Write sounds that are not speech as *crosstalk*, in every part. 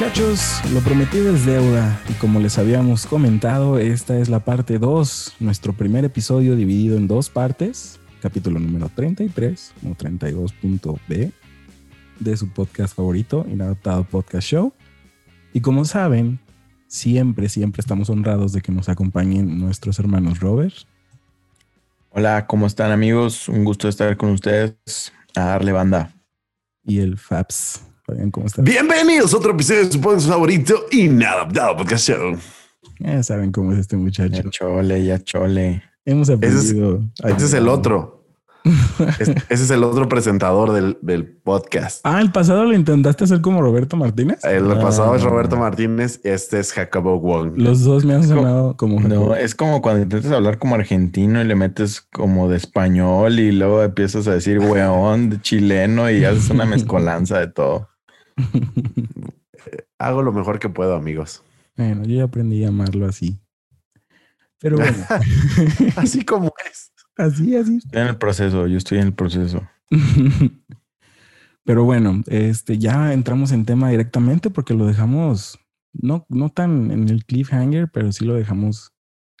Muchachos, lo prometido es deuda y como les habíamos comentado, esta es la parte 2, nuestro primer episodio dividido en dos partes, capítulo número 33 o 32.b de su podcast favorito, Inadaptado Podcast Show. Y como saben, siempre, siempre estamos honrados de que nos acompañen nuestros hermanos Robert. Hola, ¿cómo están amigos? Un gusto estar con ustedes a darle banda. Y el Fabs. ¿Cómo están? Bienvenidos a otro episodio de su podcast favorito, Inadaptado Podcast Show. Ya saben cómo es este muchacho. Ya chole, ya chole. Hemos aprendido. Ese es, ese es el otro. *laughs* ese es el otro presentador del, del, podcast. Ah, el pasado lo intentaste hacer como Roberto Martínez. El pasado es Roberto Martínez, este es Jacobo Wong. Los dos me han sonado como. No, es como cuando intentas hablar como argentino y le metes como de español y luego empiezas a decir weón de chileno y haces una mezcolanza de todo. *laughs* Hago lo mejor que puedo, amigos. Bueno, yo ya aprendí a llamarlo así. Pero bueno. *laughs* así *laughs* como es. Así, así. Estoy en el proceso, yo estoy en el proceso. Pero bueno, este, ya entramos en tema directamente porque lo dejamos, no, no tan en el cliffhanger, pero sí lo dejamos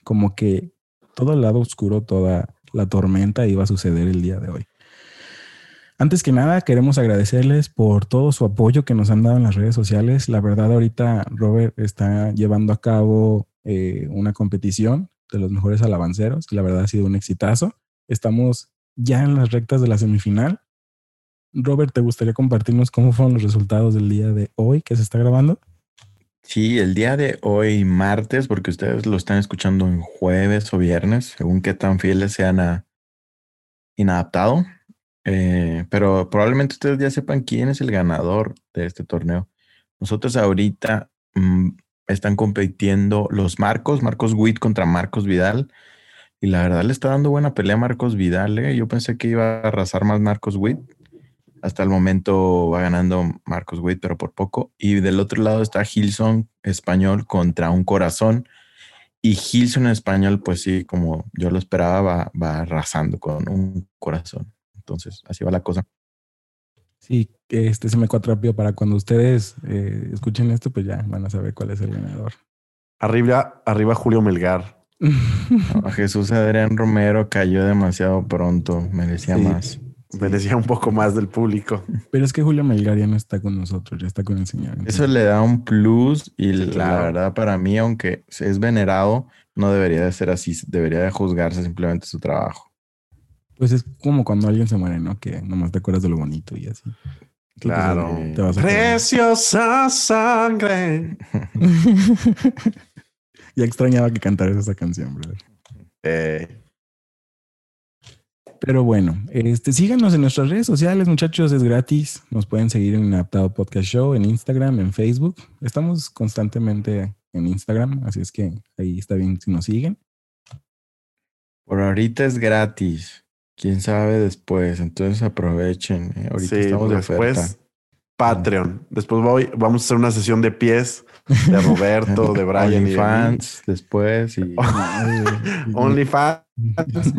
como que todo el lado oscuro, toda la tormenta iba a suceder el día de hoy. Antes que nada, queremos agradecerles por todo su apoyo que nos han dado en las redes sociales. La verdad, ahorita Robert está llevando a cabo eh, una competición de los mejores alabanceros. Y la verdad ha sido un exitazo. Estamos ya en las rectas de la semifinal. Robert, ¿te gustaría compartirnos cómo fueron los resultados del día de hoy que se está grabando? Sí, el día de hoy, martes, porque ustedes lo están escuchando en jueves o viernes, según qué tan fieles sean a inadaptado. Eh, pero probablemente ustedes ya sepan quién es el ganador de este torneo. Nosotros ahorita mmm, están compitiendo los Marcos, Marcos Witt contra Marcos Vidal. Y la verdad le está dando buena pelea a Marcos Vidal. ¿eh? Yo pensé que iba a arrasar más Marcos Witt. Hasta el momento va ganando Marcos Witt, pero por poco. Y del otro lado está Gilson español contra un corazón. Y Gilson español, pues sí, como yo lo esperaba, va arrasando con un corazón. Entonces, así va la cosa. Sí, este se me rápido para cuando ustedes eh, escuchen esto, pues ya van a saber cuál es el ganador. Arriba, arriba Julio Melgar. *laughs* no, Jesús Adrián Romero cayó demasiado pronto, merecía sí, más. Merecía un poco más del público. Pero es que Julio Melgar ya no está con nosotros, ya está con el Señor. Entonces. Eso le da un plus y sí, claro. la verdad para mí, aunque es venerado, no debería de ser así, debería de juzgarse simplemente su trabajo. Pues es como cuando alguien se muere, ¿no? Que nomás te acuerdas de lo bonito y así. Claro. Te vas a Preciosa sangre. *laughs* *laughs* ya extrañaba que cantaras esa canción, brother. Eh. Pero bueno, este, síganos en nuestras redes sociales, muchachos, es gratis. Nos pueden seguir en Adaptado Podcast Show, en Instagram, en Facebook. Estamos constantemente en Instagram, así es que ahí está bien si nos siguen. Por ahorita es gratis. Quién sabe después, entonces aprovechen. ¿eh? Ahorita sí, estamos de después oferta. Patreon. Después voy, vamos a hacer una sesión de pies de Roberto, de *laughs* Brian y fans después y *laughs* OnlyFans,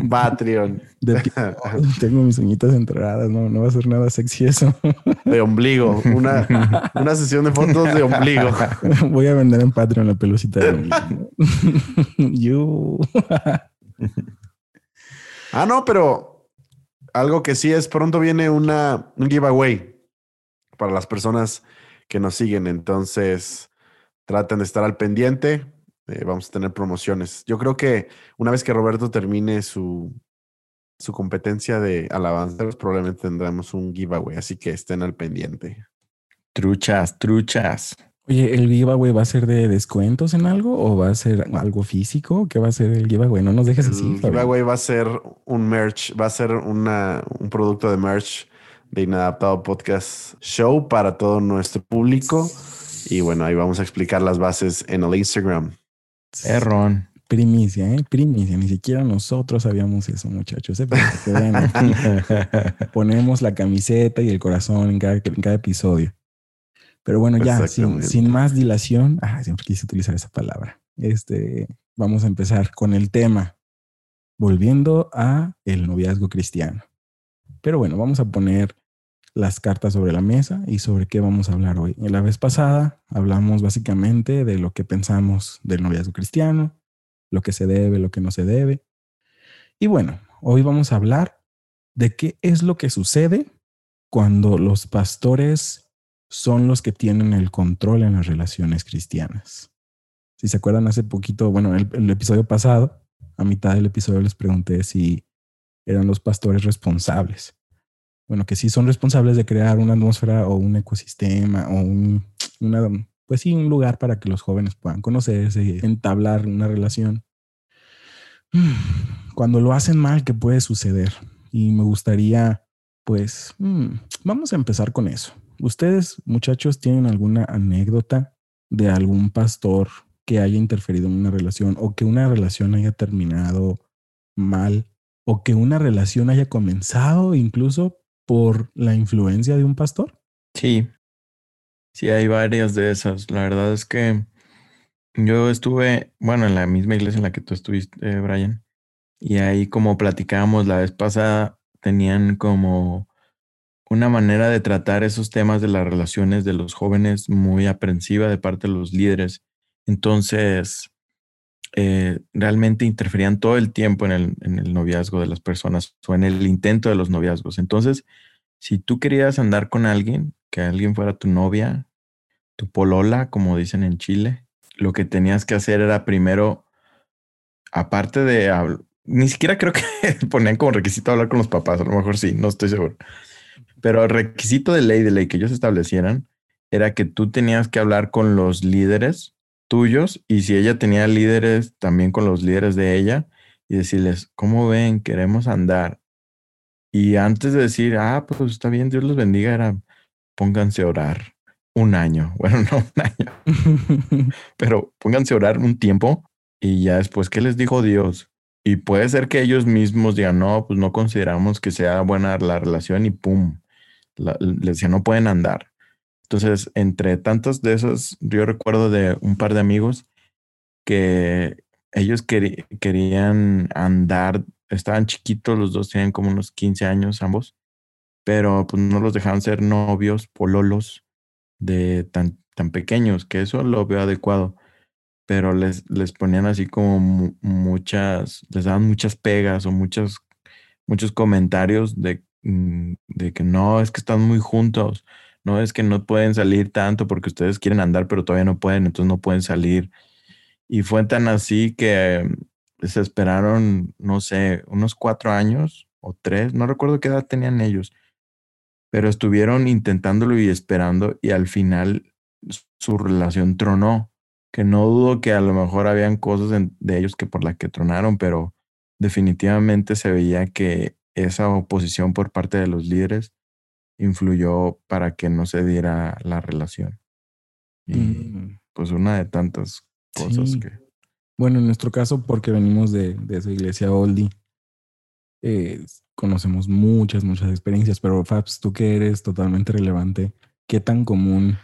Patreon. De *laughs* tengo mis uñitas enterradas, no, no va a ser nada sexy eso. De ombligo, una, una sesión de fotos de ombligo. Voy a vender en Patreon la pelucita de ombligo. you. ah, no, pero algo que sí es pronto viene una un giveaway para las personas que nos siguen. Entonces, traten de estar al pendiente. Eh, vamos a tener promociones. Yo creo que una vez que Roberto termine su, su competencia de alabanzas, probablemente tendremos un giveaway. Así que estén al pendiente. Truchas, truchas. Oye, ¿el giveaway va a ser de descuentos en algo o va a ser algo físico? ¿Qué va a ser el giveaway? No nos dejes así. El giveaway va a ser un merch, va a ser una, un producto de merch de Inadaptado Podcast Show para todo nuestro público. Y bueno, ahí vamos a explicar las bases en el Instagram. Errón. Primicia, ¿eh? Primicia. Ni siquiera nosotros sabíamos eso, muchachos. ¿eh? *laughs* Ponemos la camiseta y el corazón en cada, en cada episodio. Pero bueno, ya, sin, sin, más dilación, ah, siempre quise utilizar esa palabra. Este, vamos a empezar con el tema. Volviendo a el noviazgo cristiano. Pero bueno, vamos a poner las cartas sobre la mesa y sobre qué vamos a hablar hoy. En la vez pasada hablamos básicamente de lo que pensamos del noviazgo cristiano, lo que se debe, lo que no se debe. Y bueno, hoy vamos a hablar de qué es lo que sucede cuando los pastores son los que tienen el control en las relaciones cristianas. Si se acuerdan hace poquito, bueno, el, el episodio pasado, a mitad del episodio les pregunté si eran los pastores responsables bueno, que sí son responsables de crear una atmósfera o un ecosistema o un, pues sí, un lugar para que los jóvenes puedan conocerse, entablar una relación. *sighs* Cuando lo hacen mal, ¿qué puede suceder? Y me gustaría, pues, mm, vamos a empezar con eso. ¿Ustedes, muchachos, tienen alguna anécdota de algún pastor que haya interferido en una relación o que una relación haya terminado mal o que una relación haya comenzado incluso por la influencia de un pastor? Sí, sí, hay varias de esas. La verdad es que yo estuve, bueno, en la misma iglesia en la que tú estuviste, Brian, y ahí como platicábamos la vez pasada, tenían como una manera de tratar esos temas de las relaciones de los jóvenes muy aprensiva de parte de los líderes. Entonces, eh, realmente interferían todo el tiempo en el, en el noviazgo de las personas o en el intento de los noviazgos. Entonces, si tú querías andar con alguien, que alguien fuera tu novia, tu polola, como dicen en Chile, lo que tenías que hacer era primero, aparte de, ni siquiera creo que *laughs* ponían como requisito hablar con los papás, a lo mejor sí, no estoy seguro. Pero el requisito de ley, de ley que ellos establecieran, era que tú tenías que hablar con los líderes tuyos y si ella tenía líderes, también con los líderes de ella y decirles, ¿cómo ven? Queremos andar. Y antes de decir, ah, pues está bien, Dios los bendiga, era pónganse a orar un año. *laughs* Bueno, no un año, *laughs* pero pónganse a orar un tiempo y ya después, ¿qué les dijo Dios? Y puede ser que ellos mismos digan, no, pues no consideramos que sea buena la relación y pum, les decía, no pueden andar. Entonces, entre tantos de esos, yo recuerdo de un par de amigos que ellos querían andar, estaban chiquitos, los dos tenían como unos 15 años ambos, pero pues no los dejaban ser novios, pololos de tan, tan pequeños, que eso lo veo adecuado, pero les, les ponían así como muchas, les daban muchas pegas o muchos, muchos comentarios de, mm, de que no, es que están muy juntos no es que no pueden salir tanto porque ustedes quieren andar, pero todavía no pueden, entonces no pueden salir. Y fue tan así que se esperaron, no sé, unos cuatro años o tres, no recuerdo qué edad tenían ellos, pero estuvieron intentándolo y esperando y al final su relación tronó, que no dudo que a lo mejor habían cosas de ellos que por la que tronaron, pero definitivamente se veía que esa oposición por parte de los líderes influyó para que no se diera la relación. Y mm. pues una de tantas cosas que... Bueno, en nuestro caso, porque venimos de, de esa iglesia oldie, eh, conocemos muchas, muchas experiencias, pero Fabs, tú que eres totalmente relevante, ¿qué tan común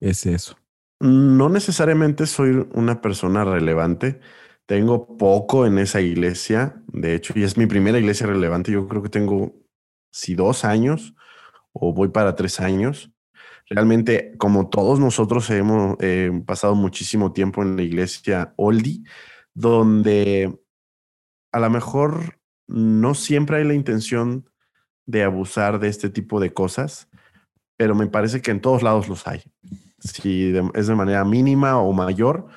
es eso? No necesariamente soy una persona relevante. Tengo poco en esa iglesia, de hecho, y es mi primera iglesia relevante. Yo creo que tengo, si dos años, o voy para tres años. Realmente, como todos nosotros hemos eh, pasado muchísimo tiempo en la iglesia Oldie, donde a lo mejor no siempre hay la intención de abusar de este tipo de cosas, pero me parece que en todos lados los hay. Si es de manera mínima o mayor,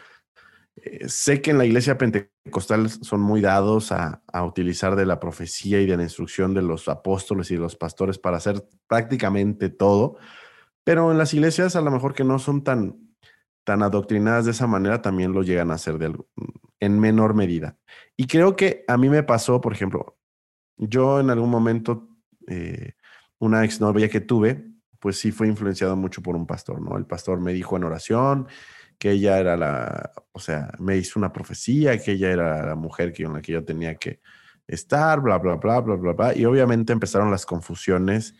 eh, sé que en la iglesia pentecostal son muy dados a, utilizar de la profecía y de la instrucción de los apóstoles y los pastores para hacer prácticamente todo, pero en las iglesias a lo mejor que no son tan, tan adoctrinadas de esa manera también lo llegan a hacer de, en menor medida. Y creo que a mí me pasó, por ejemplo, yo en algún momento, eh, una exnovia que tuve, pues sí fue influenciado mucho por un pastor, ¿no? El pastor me dijo en oración que ella era la, o sea, me hizo una profecía, que ella era la mujer con la que yo tenía que estar, bla, bla, bla, bla, bla, bla. Y obviamente empezaron las confusiones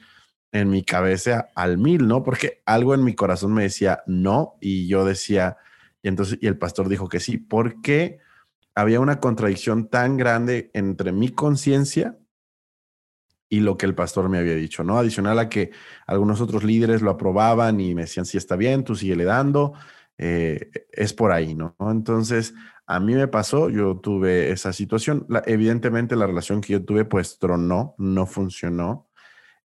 en mi cabeza al mil, ¿no? Porque algo en mi corazón me decía no y yo decía, y entonces, y el pastor dijo que sí, porque había una contradicción tan grande entre mi conciencia y lo que el pastor me había dicho, ¿no? Adicional a que algunos otros líderes lo aprobaban y me decían, sí está bien, tú sigue le dando, eh, es por ahí, ¿no? Entonces, a mí me pasó, yo tuve esa situación. evidentemente la relación que yo tuve pues tronó, no funcionó.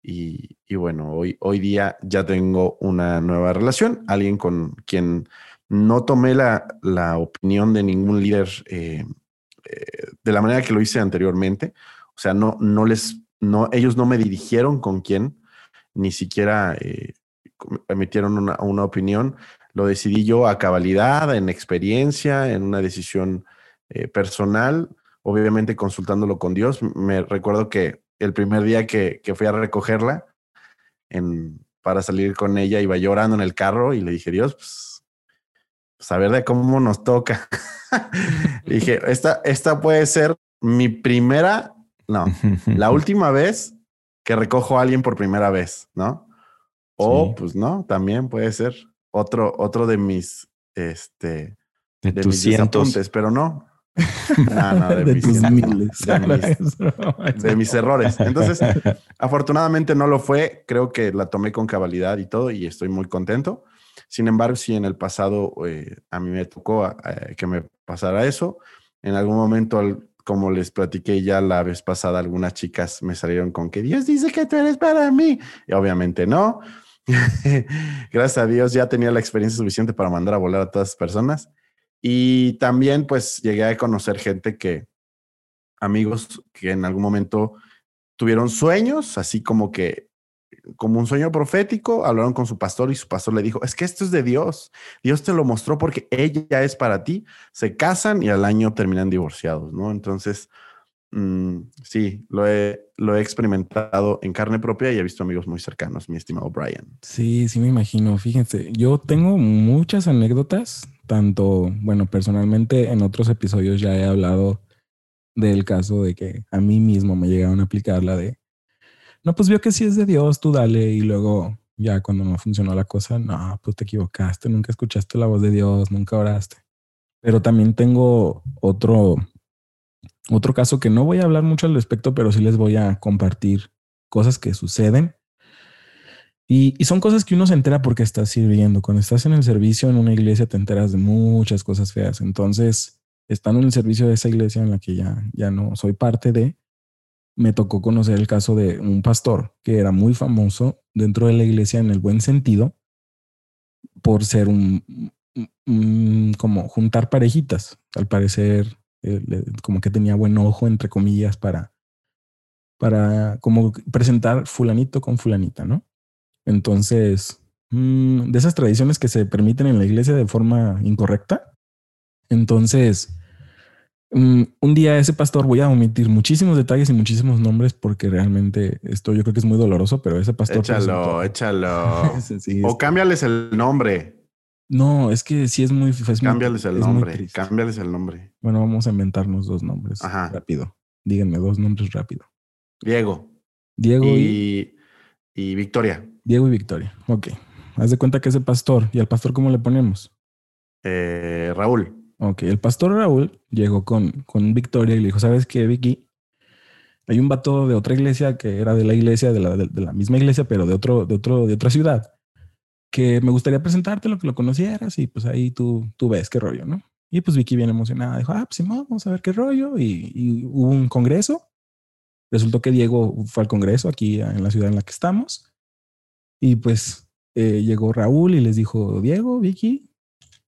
Y, bueno, hoy, hoy día ya tengo una nueva relación, alguien con quien no tomé la, la opinión de ningún líder eh, eh, de la manera que lo hice anteriormente. O sea, no, no les, no, ellos no me dirigieron con quién, ni siquiera eh, emitieron una, una opinión lo decidí yo a cabalidad, en experiencia, en una decisión eh, personal, obviamente consultándolo con Dios. Me recuerdo que el primer día que, fui a recogerla en, para salir con ella, iba llorando en el carro y le dije, Dios, pues, pues a ver de cómo nos toca. *laughs* dije, esta, esta puede ser mi primera, no, *laughs* la última vez que recojo a alguien por primera vez, ¿no? O pues no, también puede ser otro, otro de mis, este, de, tus mis cientos. pero no. *laughs* No, no, de, mis, *laughs* de, mis, errores. Entonces, afortunadamente no lo fue. Creo que la tomé con cabalidad y todo, y estoy muy contento. Sin embargo, si en el pasado eh, a mí me tocó eh, que me pasara eso. En algún momento, como les platiqué ya la vez pasada, algunas chicas me salieron con que Dios dice que tú eres para mí. Y obviamente no. *laughs* Gracias a Dios ya tenía la experiencia suficiente para mandar a volar a todas las personas. Y también pues llegué a conocer gente que, amigos que en algún momento tuvieron sueños, así como que, como un sueño profético, hablaron con su pastor y su pastor le dijo, es que esto es de Dios. Dios te lo mostró porque ella es para ti. Se casan y al año terminan divorciados, ¿no? Entonces, Mm, sí, lo he, lo he experimentado en carne propia y he visto amigos muy cercanos, mi estimado Brian. Sí, sí me imagino. Fíjense, yo tengo muchas anécdotas, tanto, bueno, personalmente en otros episodios ya he hablado del caso de que a mí mismo me llegaron a aplicar la de, no, pues vio que si es de Dios, tú dale y luego ya cuando no funcionó la cosa, no, pues te equivocaste, nunca escuchaste la voz de Dios, nunca oraste. Pero también tengo otro otro caso que no voy a hablar mucho al respecto, pero sí les voy a compartir cosas que suceden. Y, son cosas que uno se entera porque estás sirviendo. Cuando estás en el servicio en una iglesia te enteras de muchas cosas feas. Entonces, estando en el servicio de esa iglesia en la que ya, ya no soy parte de, me tocó conocer el caso de un pastor que era muy famoso dentro de la iglesia en el buen sentido por ser un como juntar parejitas. Al parecer eh, como que tenía buen ojo, entre comillas, para, para como presentar fulanito con fulanita, ¿no? Entonces, mm, de esas tradiciones que se permiten en la iglesia de forma incorrecta. Entonces, mm, un día ese pastor, voy a omitir muchísimos detalles y muchísimos nombres porque realmente esto yo creo que es muy doloroso, pero ese pastor... Échalo, échalo. *laughs* o cámbiales el nombre. No, es que sí es muy. cámbiales el nombre. Cámbiales el nombre. Bueno, vamos a inventarnos dos nombres. Ajá. Rápido. Díganme dos nombres rápido. Diego. Diego y, y, Victoria. Diego y Victoria. Ok. Haz de cuenta que es el pastor. ¿Y al pastor cómo le ponemos? Eh, Raúl. Ok. El pastor Raúl llegó con, con Victoria y le dijo: ¿Sabes qué, Vicky? Hay un vato de otra iglesia que era de la iglesia, de la, de la misma iglesia, pero de otro, de otro, de otra ciudad que me gustaría presentártelo, que lo conocieras y pues ahí tú, tú ves qué rollo, ¿no? Y pues Vicky bien emocionada dijo, ah, pues vamos a ver qué rollo. Y, hubo un congreso. Resultó que Diego fue al congreso aquí en la ciudad en la que estamos. Y pues eh, llegó Raúl y les dijo, Diego, Vicky,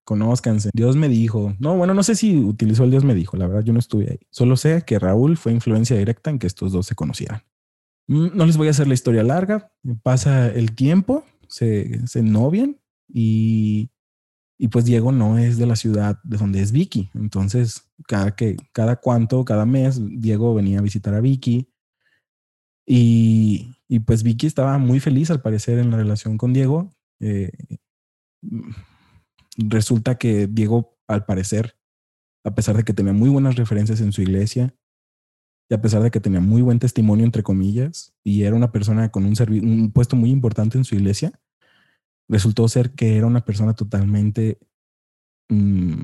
conózcanse. Dios me dijo, no, bueno, no sé si utilizó el Dios me dijo, la verdad yo no estuve ahí. Solo sé que Raúl fue influencia directa en que estos dos se conocieran. Mm, no les voy a hacer la historia larga, pasa el tiempo se, se novian y, y pues Diego no es de la ciudad de donde es Vicky. Entonces, cada que, cada cuanto, cada mes, Diego venía a visitar a Vicky. Y, y pues Vicky estaba muy feliz al parecer en la relación con Diego. Eh, resulta que Diego, al parecer, a pesar de que tenía muy buenas referencias en su iglesia, y a pesar de que tenía muy buen testimonio, entre comillas, y era una persona con un, un puesto muy importante en su iglesia, resultó ser que era una persona totalmente... Mm,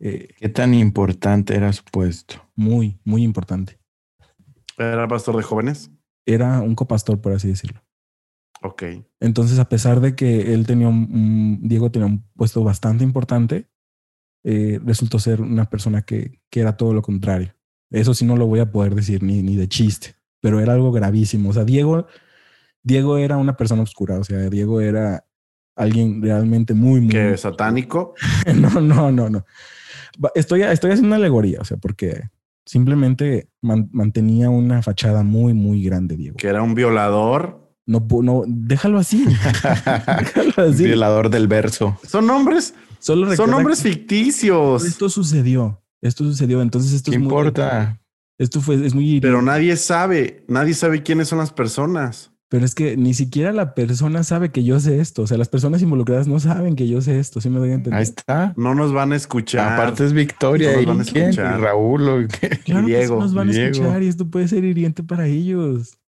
eh, ¿Qué tan importante era su puesto? Muy, muy importante. ¿Era pastor de jóvenes? era un copastor, por así decirlo. Ok. Entonces, a pesar de que él tenía un, Diego tenía un puesto bastante importante, eh, resultó ser una persona que, que era todo lo contrario. Eso sí no lo voy a poder decir ni, ni de chiste, pero era algo gravísimo. O sea, Diego, Diego era una persona oscura. O sea, Diego era alguien realmente muy, muy. ¿Qué satánico? *laughs* No, no, no, no. Estoy, estoy haciendo una alegoría, o sea, porque simplemente man- mantenía una fachada muy, muy grande, Diego. ¿Que era un violador? No, no, déjalo así. *laughs* déjalo así. Violador del verso. Son nombres, Solo son nombres ficticios. Esto sucedió. Esto sucedió. Entonces, esto ¿Qué es muy- importa? esto fue, es muy. Pero nadie sabe, nadie sabe quiénes son las personas. Pero es que ni siquiera la persona sabe que yo sé esto. O sea, las personas involucradas no saben que yo sé esto. ¿Sí me doy a entender? Ahí está. No nos van a escuchar. Aparte es Victoria No y nos van a quién, y escuchar. Raúl. o qué? Claro que sí Diego, nos van a Diego. escuchar y esto puede ser hiriente para ellos.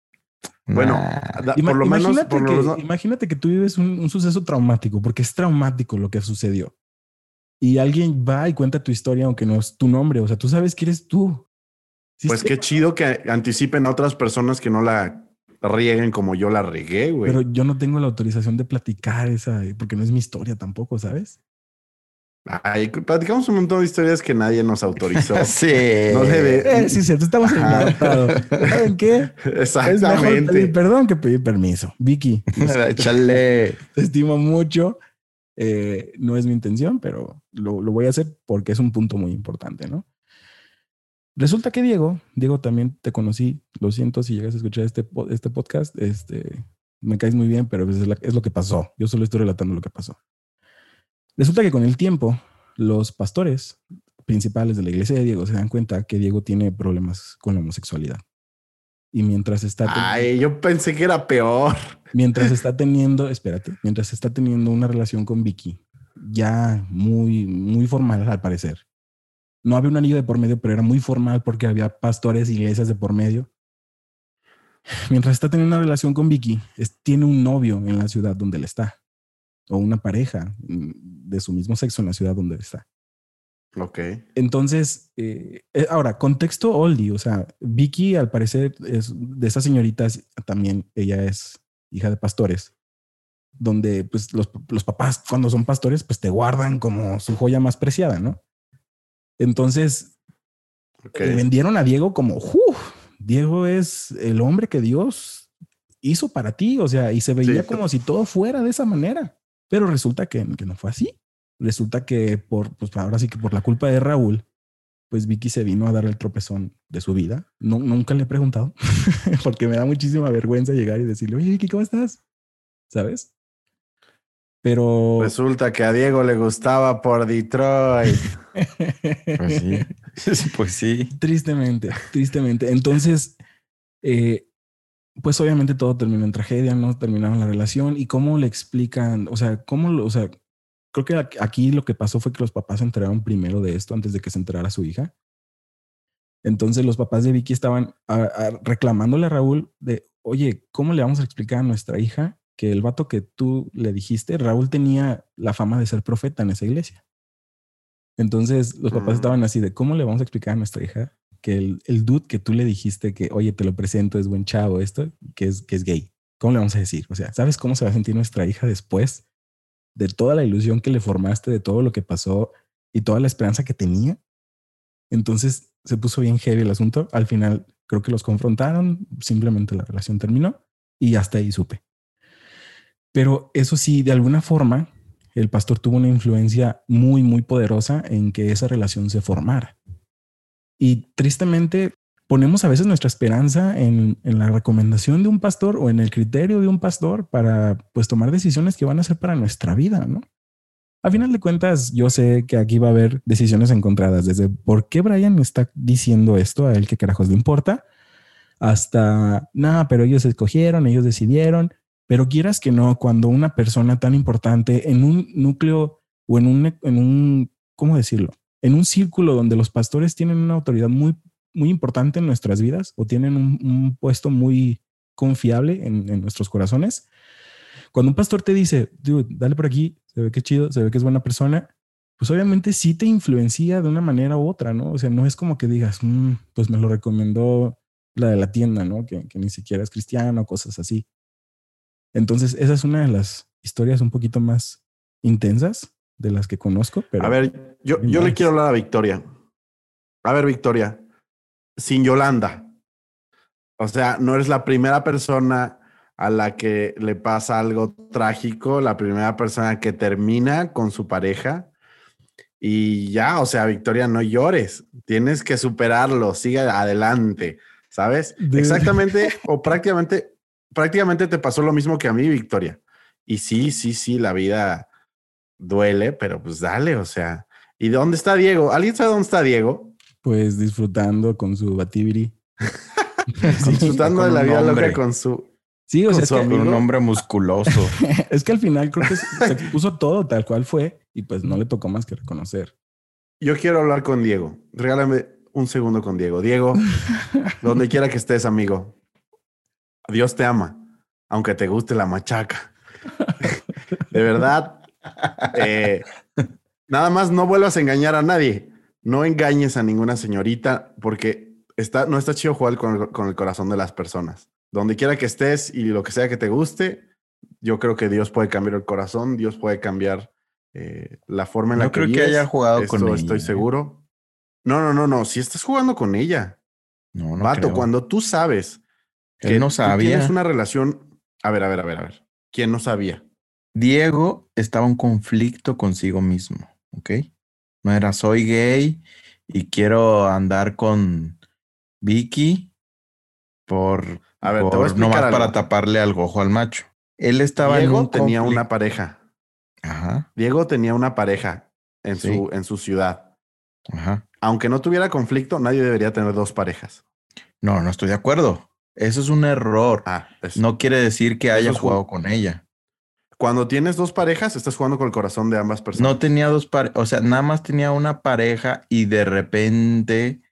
Bueno, Nah. da- Ima- por lo menos, imagínate, por lo que, menos- imagínate que tú vives un, un suceso traumático, porque es traumático lo que sucedió. Y alguien va y cuenta tu historia, aunque no es tu nombre. O sea, tú sabes que eres tú. Sí, pues qué chido que anticipen a otras personas que no la rieguen como yo la regué, güey. Pero yo no tengo la autorización de platicar esa, porque no es mi historia tampoco, ¿sabes? Ay, platicamos un montón de historias que nadie nos autorizó. *laughs* Sí. No se ve. Eh, sí, cierto, estamos en. ¿Saben qué? Es mejor Exactamente. pedir perdón que pedir permiso. Vicky, *laughs* Échale. te estimo mucho. Eh, no es mi intención, pero lo, lo voy a hacer porque es un punto muy importante, ¿no? Resulta que Diego, Diego también te conocí, lo siento si llegas a escuchar este, este podcast, este, me caes muy bien, pero pues es, la- es lo que pasó. Yo solo estoy relatando lo que pasó. Resulta que con el tiempo, los pastores principales de la iglesia de Diego se dan cuenta que Diego tiene problemas con la homosexualidad. Y mientras está... Ay, yo pensé que era peor. mientras está *laughs* teniendo, espérate, mientras está teniendo una relación con Vicky, ya muy, muy formal al parecer. No había un anillo de por medio, pero era muy formal porque había pastores iglesias de por medio. Mientras está teniendo una relación con Vicky, es- tiene un novio en la ciudad donde él está, o una pareja de su mismo sexo en la ciudad donde está. Ok. Entonces, eh, eh, ahora, contexto oldie, o sea, Vicky al parecer es de esas señoritas, también ella es hija de pastores, donde pues los, los papás cuando son pastores pues te guardan como su joya más preciada, ¿no? Entonces, ok. le vendieron a Diego como, "Uf, Diego es el hombre que Dios hizo para ti, o sea, y se veía Sí. como si todo fuera de esa manera, pero resulta que, que no fue así. Resulta que por, pues ahora sí que por la culpa de Raúl, pues Vicky se vino a dar el tropezón de su vida. No, nunca le he preguntado, *laughs* porque me da muchísima vergüenza llegar y decirle, oye Vicky, ¿cómo estás? ¿Sabes? Pero... Resulta que a Diego le gustaba por Detroit. Pues sí. *laughs* Pues sí. Tristemente, tristemente. Entonces, eh, pues obviamente todo terminó en tragedia, ¿no? Terminaron la relación y cómo le explican, o sea, cómo, lo- o sea, creo que aquí lo que pasó fue que los papás se enteraron primero de esto antes de que se enterara su hija. Entonces los papás de Vicky estaban a- a- reclamándole a Raúl de, oye, ¿cómo le vamos a explicar a nuestra hija que el vato que tú le dijiste, Raúl tenía la fama de ser profeta en esa iglesia? Entonces los papás Mm. estaban así de, ¿cómo le vamos a explicar a nuestra hija que el, el dude que tú le dijiste que, oye, te lo presento, es buen chavo, esto, que es, que es gay? ¿Cómo le vamos a decir? O sea, ¿sabes cómo se va a sentir nuestra hija después de toda la ilusión que le formaste, de todo lo que pasó y toda la esperanza que tenía? Entonces se puso bien heavy el asunto. Al final creo que los confrontaron, simplemente la relación terminó y hasta ahí supe. Pero eso sí, de alguna forma, el pastor tuvo una influencia muy, muy poderosa en que esa relación se formara. Y tristemente ponemos a veces nuestra esperanza en, en la recomendación de un pastor o en el criterio de un pastor para pues tomar decisiones que van a ser para nuestra vida, ¿no? A final de cuentas, yo sé que aquí va a haber decisiones encontradas, desde por qué Brian está diciendo esto, a él qué carajos le importa, hasta, nada, pero ellos escogieron, ellos decidieron, pero quieras que no, cuando una persona tan importante en un núcleo o en un, en un, ¿cómo decirlo? En un círculo donde los pastores tienen una autoridad muy, muy importante en nuestras vidas o tienen un, puesto muy confiable en, en nuestros corazones, cuando un pastor te dice, dude, dale por aquí, se ve que es chido, se ve que es buena persona, pues obviamente sí te influencia de una manera u otra, ¿no? O sea, no es como que digas, "Mm, pues me lo recomendó la de la tienda, ¿no? Que, que ni siquiera es cristiano, cosas así. Entonces, esa es una de las historias un poquito más intensas de las que conozco. Pero A ver, yo, yo le quiero hablar a Victoria. A ver, Victoria, sin Yolanda. O sea, no eres la primera persona a la que le pasa algo trágico, la primera persona que termina con su pareja. Y ya, o sea, Victoria, no llores. Tienes que superarlo, sigue adelante, ¿sabes? Exactamente *laughs* o prácticamente, prácticamente te pasó lo mismo que a mí, Victoria. Y sí, sí, sí, la vida duele, pero pues dale, o sea. ¿Y dónde está Diego? ¿Alguien sabe dónde está Diego? pues disfrutando con su batibiri. *laughs* Disfrutando de la vida hombre. loca con su... Sí, o Con sea, es su que, un hombre musculoso. *laughs* es que al final creo que se expuso todo tal cual fue y pues no le tocó más que reconocer. Yo quiero hablar con Diego. Regálame un segundo con Diego. Diego, *laughs* donde quiera que estés, amigo. Dios te ama, aunque te guste la machaca. De verdad, eh, nada más no vuelvas a engañar a nadie. No engañes a ninguna señorita porque está, no está chido jugar con el, con el corazón de las personas. Donde quiera que estés y lo que sea que te guste, yo creo que Dios puede cambiar el corazón, Dios puede cambiar eh, la forma en la No que creo que haya jugado Esto con ella. estoy ¿eh? seguro. No, no, no, no. Si estás jugando con ella, No, no vato, creo. cuando tú sabes Él no sabía. tienes una relación. A ver, a ver, a ver, a ver. ¿Quién no sabía? Diego estaba en conflicto consigo mismo, ¿ok? No era soy gay y quiero andar con Vicky por, A ver, te voy a por explicar nomás algo. para taparle al gojo al macho. Él estaba en un tenía una pareja. Ajá, Diego tenía una pareja en, Sí. su, en su ciudad. ajá. Aunque no tuviera conflicto, nadie debería tener dos parejas. No, no estoy de acuerdo. Eso es un error. Ah, No quiere decir que haya jugado con ella. Cuando tienes dos parejas, estás jugando con el corazón de ambas personas. No tenía dos parejas, o sea, nada más tenía una pareja y de repente,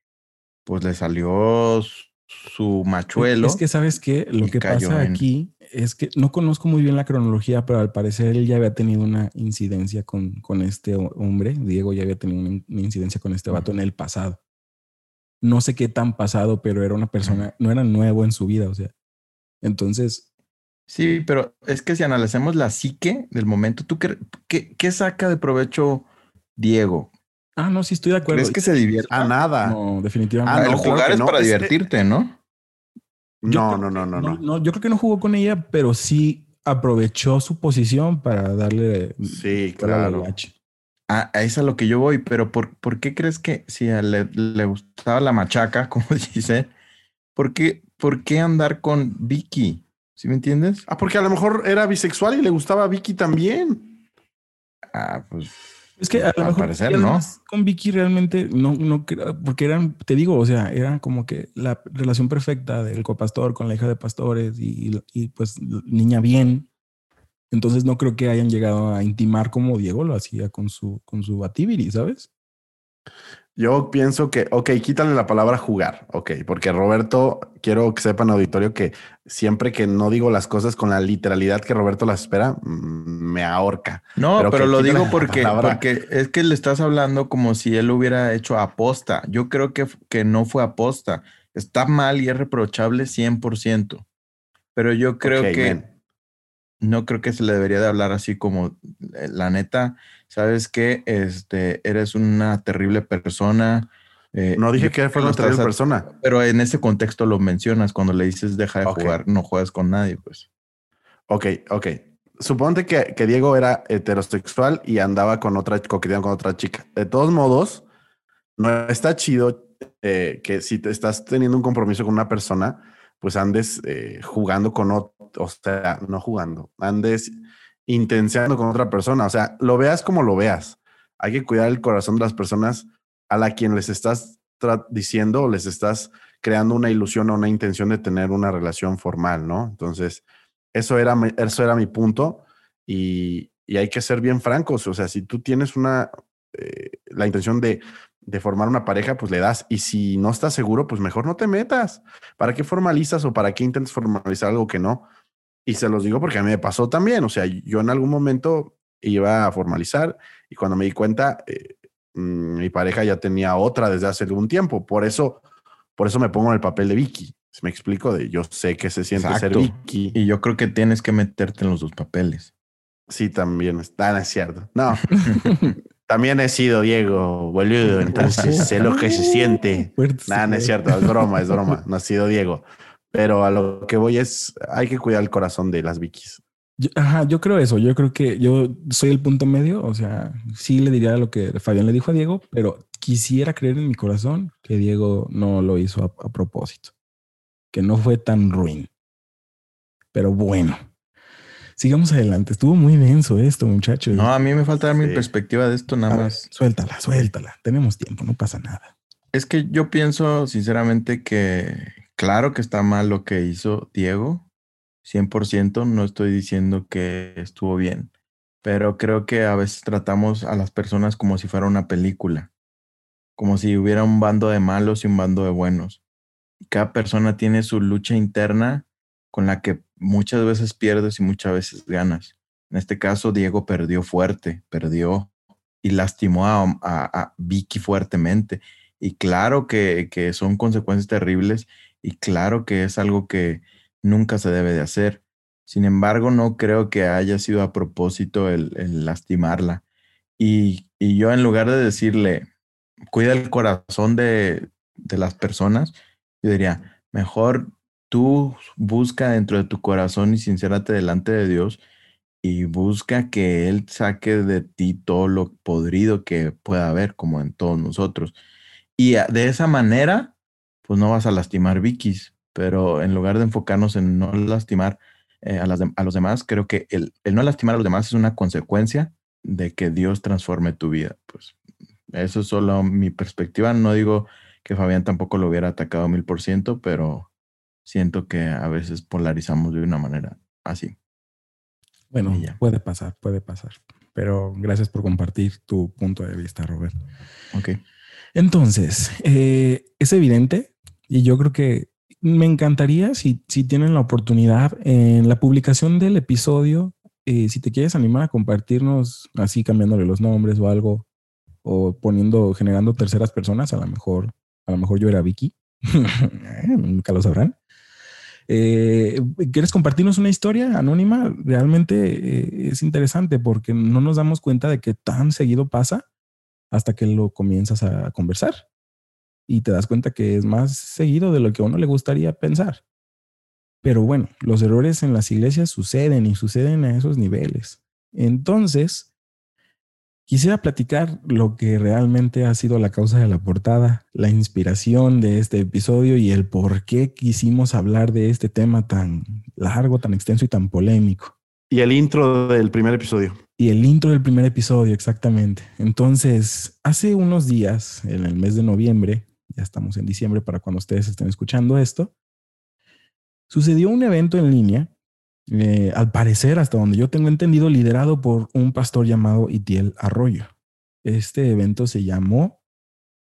pues le salió su machuelo. Es que sabes que lo que pasa en- aquí es que no conozco muy bien la cronología, pero al parecer él ya había tenido una incidencia con, con este ho- hombre. Diego ya había tenido una, una incidencia con este vato en el pasado. No sé qué tan pasado, pero era una persona, no era nuevo en su vida, o sea. Entonces, Sí, pero es que si analizamos la psique del momento, ¿tú qué, qué, qué saca de provecho Diego? ah, no, sí estoy de acuerdo. ¿Crees que se divierte? Ah, nada. No, definitivamente. Ah, el no, claro jugar es no. para divertirte, ¿no? No, no, que- no, no, no. Yo creo que no jugó con ella, pero sí aprovechó su posición para darle Sí, claro. Ah, a eso es a lo que yo voy, pero ¿por, por qué crees que si a le, le gustaba la machaca, *laughs* como dice, ¿por qué, ¿por qué andar con Vicky? ¿Sí me entiendes? Ah, porque a lo mejor era bisexual y le gustaba a Vicky también. Ah, pues Es que a lo Al mejor parecer, ¿no? con Vicky realmente no, no creo, porque eran, te digo, o sea, eran como que la relación perfecta del copastor con la hija de pastores y, y- y, pues niña bien. Entonces no creo que hayan llegado a intimar como Diego lo hacía con su, con su Batibiri, ¿sabes? Yo pienso que, ok, quítale la palabra jugar, ok, porque Roberto, quiero que sepan auditorio que siempre que no digo las cosas con la literalidad que Roberto las espera, mm, me ahorca. No, Pero lo digo porque, es que le estás hablando como si él hubiera hecho aposta. Yo creo que, que no fue aposta. Está mal y es reprochable 100%. Pero yo creo que no creo que se le debería de hablar así como eh, la neta, sabes que este eres una terrible persona. eh, No dije que fue una terrible persona. Pero en ese contexto lo mencionas cuando le dices deja de jugar, no juegas con nadie, pues. Ok, ok. Suponte que, que Diego era heterosexual y andaba con otra, coqueteando con otra chica. De todos modos, no está chido eh, que si te estás teniendo un compromiso con una persona, pues andes eh, jugando con otro, o sea, no jugando, andes intenseando con otra persona. O sea, lo veas como lo veas. Hay que cuidar el corazón de las personas a la quien les estás diciendo o les estás creando una ilusión o una intención de tener una relación formal, ¿no? Entonces, eso era, eso era mi punto y, y hay que ser bien francos. O sea, si tú tienes una, eh, la intención de, de formar una pareja, pues le das. Y si no estás seguro, pues mejor no te metas. ¿Para qué formalizas o para qué intentas formalizar algo que no? Y se los digo porque a mí me pasó también. O sea, yo en algún momento iba a formalizar y cuando me di cuenta, eh, mm, mi pareja ya tenía otra desde hace algún tiempo. Por eso, por eso me pongo en el papel de Vicky, Si me explico, de yo sé que se siente ser Exacto. Vicky. Y yo creo que tienes que meterte en los dos papeles. Sí, también está, no es cierto. No, *laughs* también he sido Diego, boludo, entonces *laughs* sé lo que se siente. Nada, no es cierto, es broma, es broma. No ha sido Diego. Pero a lo que voy es, hay que cuidar el corazón de las Vikis. Yo- ajá, yo creo eso. Yo creo que yo soy el punto medio. O sea, sí le diría lo que Fabián le dijo a Diego, pero quisiera creer en mi corazón que Diego no lo hizo a, a propósito, que no fue tan ruin. Pero bueno, sigamos adelante. Estuvo muy denso esto, muchachos. No, a mí me falta dar mi perspectiva de esto nada ver, más. suéltala, suéltala. Tenemos tiempo, no pasa nada. Es que yo pienso sinceramente que claro que está mal lo que hizo Diego, 100%, no estoy diciendo que estuvo bien, pero creo que a veces tratamos a las personas como si fuera una película, como si hubiera un bando de malos y un bando de buenos. Cada persona tiene su lucha interna con la que muchas veces pierdes y muchas veces ganas. En este caso, Diego perdió fuerte, perdió y lastimó a, a- a Vicky fuertemente. Y claro que, que son consecuencias terribles y claro que es algo que nunca se debe de hacer. Sin embargo, no creo que haya sido a propósito el, lastimarla. Y, y yo en lugar de decirle, cuida el corazón de, de las personas, yo diría, mejor tú busca dentro de tu corazón y sincérate delante de Dios y busca que Él saque de ti todo lo podrido que pueda haber, como en todos nosotros. Y a- de esa manera, pues no vas a lastimar Vikis, pero en lugar de enfocarnos en no lastimar eh, a, las dem- a los demás, creo que el, el no lastimar a los demás es una consecuencia de que Dios transforme tu vida. Pues eso es solo mi perspectiva. No digo que Fabián tampoco lo hubiera atacado mil por ciento, pero siento que a veces polarizamos de una manera así. Bueno, puede pasar, puede pasar. Pero gracias por compartir tu punto de vista, Robert. Ok. Entonces, eh, es evidente y yo creo que me encantaría si, si tienen la oportunidad en la publicación del episodio, eh, si te quieres animar a compartirnos así cambiándole los nombres o algo o poniendo, generando terceras personas, a lo mejor, a lo mejor yo era Vicky, *laughs* nunca lo sabrán. Eh, ¿Quieres compartirnos una historia anónima? Realmente eh, es interesante porque no nos damos cuenta de que tan seguido pasa hasta que lo comienzas a conversar y te das cuenta que es más seguido de lo que a uno le gustaría pensar. Pero bueno, los errores en las iglesias suceden y suceden a esos niveles. Entonces, quisiera platicar lo que realmente ha sido la causa de la portada, la inspiración de este episodio y el por qué quisimos hablar de este tema tan largo, tan extenso y tan polémico. Y el intro del primer episodio. Y el intro del primer episodio, exactamente. Entonces, hace unos días, en el mes de noviembre, ya estamos en diciembre para cuando ustedes estén escuchando esto, sucedió un evento en línea, eh, al parecer, hasta donde yo tengo entendido, liderado por un pastor llamado Itiel Arroyo. Este evento se llamó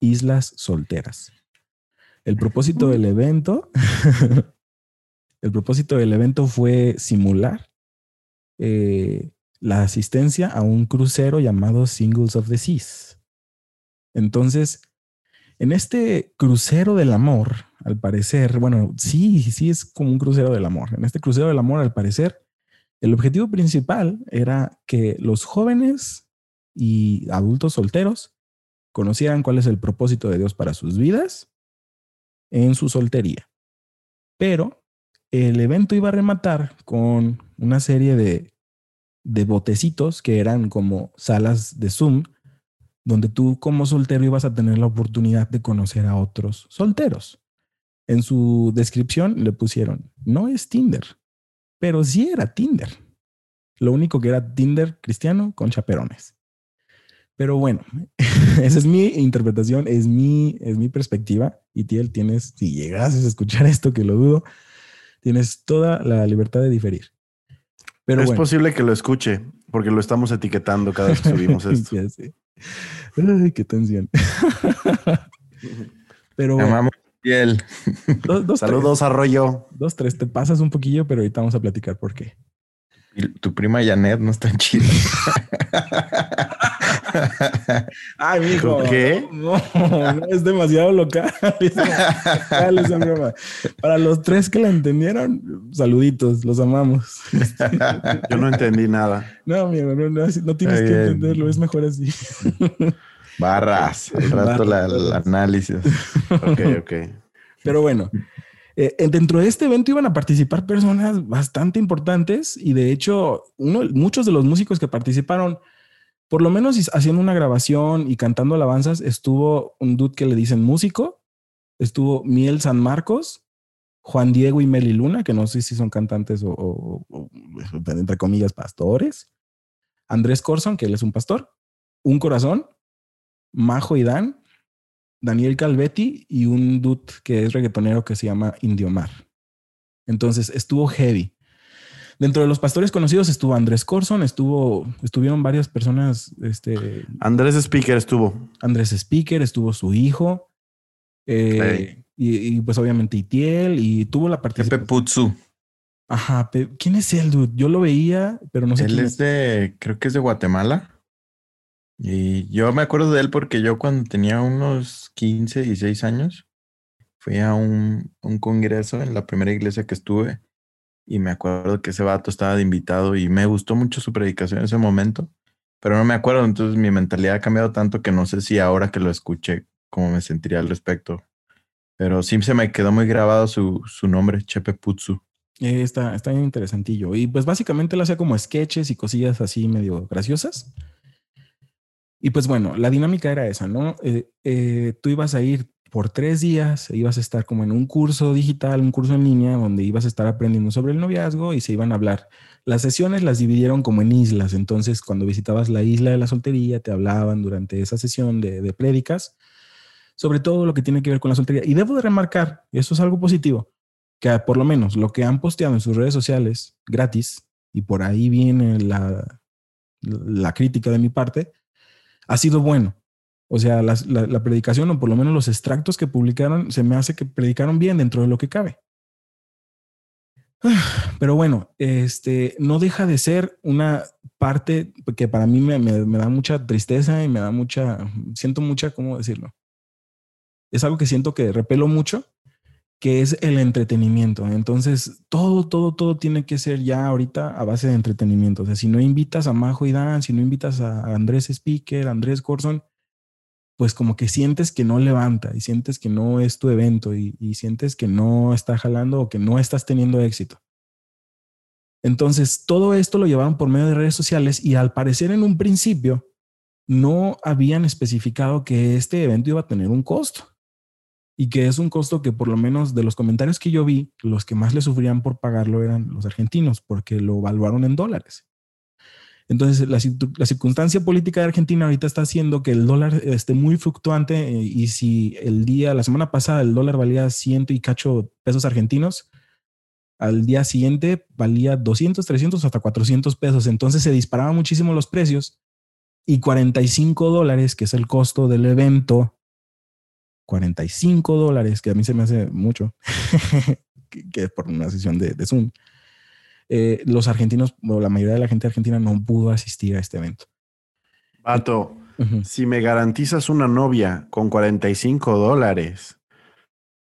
Islas Solteras. El propósito del evento, *laughs* el propósito del evento fue simular eh, la asistencia a un crucero llamado Singles of the Seas. Entonces, en este crucero del amor, al parecer, bueno, sí, sí es como un crucero del amor. En este crucero del amor, al parecer, el objetivo principal era que los jóvenes y adultos solteros conocieran cuál es el propósito de Dios para sus vidas en su soltería. Pero el evento iba a rematar con una serie de, de botecitos que eran como salas de Zoom, donde tú como soltero ibas a tener la oportunidad de conocer a otros solteros. En su descripción le pusieron, no es Tinder, pero sí era Tinder. Lo único que era Tinder cristiano con chaperones. Pero bueno, *laughs* esa es mi interpretación, es mi, es mi perspectiva. Y Tiel, tienes, si llegases a escuchar esto, que lo dudo, tienes toda la libertad de diferir. Pero es bueno. posible que lo escuche, porque lo estamos etiquetando cada vez que subimos *laughs* esto. Ya sé. Ay, qué tensión. *laughs* Pero bueno, amamos, Tiel. dos, dos, Saludos, Arroyo. tres, dos, tres, te pasas un poquillo, pero ahorita vamos a platicar por qué. Y tu prima Janet no es tan chida. *laughs* *laughs* Ay, mijo. ¿Qué? No, no, es demasiado local. *laughs* Es demasiado local esa broma. Para los tres que la entendieron, saluditos, los amamos. *laughs* Yo no entendí nada. No, amigo, no, no, no tienes que entenderlo, es mejor así. Barras, al rato la- el análisis. Ok, ok. Pero bueno, eh, dentro de este evento iban a participar personas bastante importantes y de hecho, uno, muchos de los músicos que participaron, por lo menos haciendo una grabación y cantando alabanzas, estuvo un dude que le dicen músico, estuvo Miel San Marcos, Juan Diego y Meli Luna, que no sé si son cantantes o, o- o, entre comillas, pastores, Andrés Corson, que él es un pastor, Un Corazón, Majo y Dan, Daniel Calvetti y un dude que es reggaetonero que se llama Indiomar. Entonces estuvo heavy. Dentro de los pastores conocidos estuvo Andrés Corson, estuvo, estuvieron varias personas, este, Andrés Speaker estuvo. Andrés Speaker, estuvo su hijo, eh, y, y, pues obviamente Itiel, y tuvo la Pepe participación. Putsu. Ajá, pe- ¿quién es él, dude? Yo lo veía, pero no sé Él quién es de, creo que es de Guatemala. Y yo me acuerdo de él porque yo cuando tenía unos 15, 16 años, fui a un, un congreso en la primera iglesia que estuve y me acuerdo que ese vato estaba de invitado y me gustó mucho su predicación en ese momento, pero no me acuerdo, entonces mi mentalidad ha cambiado tanto que no sé si ahora que lo escuché cómo me sentiría al respecto. Pero sí se me quedó muy grabado su, su nombre, Chepe Putsu. Eh, está, está interesantillo. Y pues básicamente él hacía como sketches y cosillas así medio graciosas. Y pues bueno, la dinámica era esa, ¿no? Eh, eh, tú ibas a ir por tres días, ibas a estar como en un curso digital, un curso en línea, donde ibas a estar aprendiendo sobre el noviazgo y se iban a hablar. Las sesiones las dividieron como en islas, entonces cuando visitabas la isla de la soltería, te hablaban durante esa sesión de, de prédicas sobre todo lo que tiene que ver con la soltería. Y debo de remarcar, eso es algo positivo, que por lo menos lo que han posteado en sus redes sociales gratis, y por ahí viene la, la crítica de mi parte, ha sido bueno. O sea, la, la, la, predicación o por lo menos los extractos que publicaron, se me hace que predicaron bien dentro de lo que cabe. *sighs* Pero bueno, este no deja de ser una parte que para mí me, me, me da mucha tristeza y me da mucha, siento mucha, ¿cómo decirlo? Es algo que siento que repelo mucho, que es el entretenimiento. Entonces, todo, todo, todo tiene que ser ya ahorita a base de entretenimiento. O sea, si no invitas a Majo y Dan, si no invitas a Andrés Speaker, Andrés Corson, pues como que sientes que no levanta y sientes que no es tu evento y, sientes que no está jalando o que no estás teniendo éxito. Entonces, todo esto lo llevaron por medio de redes sociales y al parecer en un principio no habían especificado que este evento iba a tener un costo y que es un costo que por lo menos de los comentarios que yo vi, los que más le sufrían por pagarlo eran los argentinos, porque lo evaluaron en dólares. Entonces, la, la, circunstancia política de Argentina ahorita está haciendo que el dólar esté muy fluctuante eh, y si el día, la semana pasada, el dólar valía ciento y cacho pesos argentinos, al día siguiente valía 200, 300 hasta 400 pesos. Entonces se disparaban muchísimo los precios y 45 dólares, que es el costo del evento, 45 dólares, que a mí se me hace mucho, *laughs* que, que, es por una sesión de, de Zoom. Eh, los argentinos, o la mayoría de la gente argentina no pudo asistir a este evento. Vato, uh -huh. si me garantizas una novia con 45 dólares,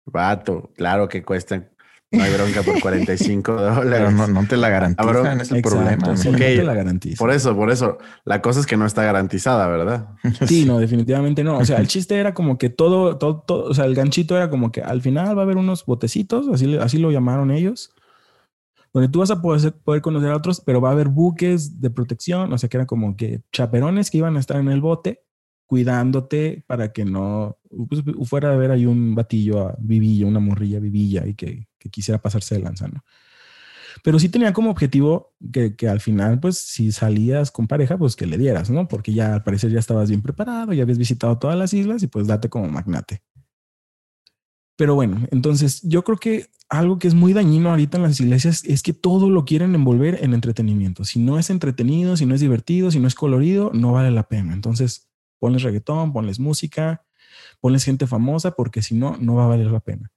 vato, claro que cuestan. No hay bronca por 45 *laughs* dólares. Pero no, no te la garantizan, es el Exacto, problema. Sí, okay. no te la garantiza. Por eso, por eso. La cosa es que no está garantizada, ¿verdad? *laughs* Sí, no, definitivamente no. O sea, el chiste era como que todo, todo, todo, o sea, el ganchito era como que al final va a haber unos botecitos, así, así lo llamaron ellos, donde tú vas a poder, poder conocer a otros, pero va a haber buques de protección, o sea, que eran como que chaperones que iban a estar en el bote cuidándote para que no pues, fuera a ver ahí un batillo a vivilla, una morrilla vivilla y que, quisiera pasarse de lanza, ¿no? Pero sí tenía como objetivo que, que, al final, pues si salías con pareja, pues que le dieras, ¿no? Porque ya al parecer ya estabas bien preparado, ya habías visitado todas las islas y pues date como magnate. Pero bueno, entonces yo creo que algo que es muy dañino ahorita en las iglesias es que todo lo quieren envolver en entretenimiento. Si no es entretenido, si no es divertido, si no es colorido, no vale la pena. Entonces, ponles reggaetón, ponles música, ponles gente famosa, porque si no, no va a valer la pena.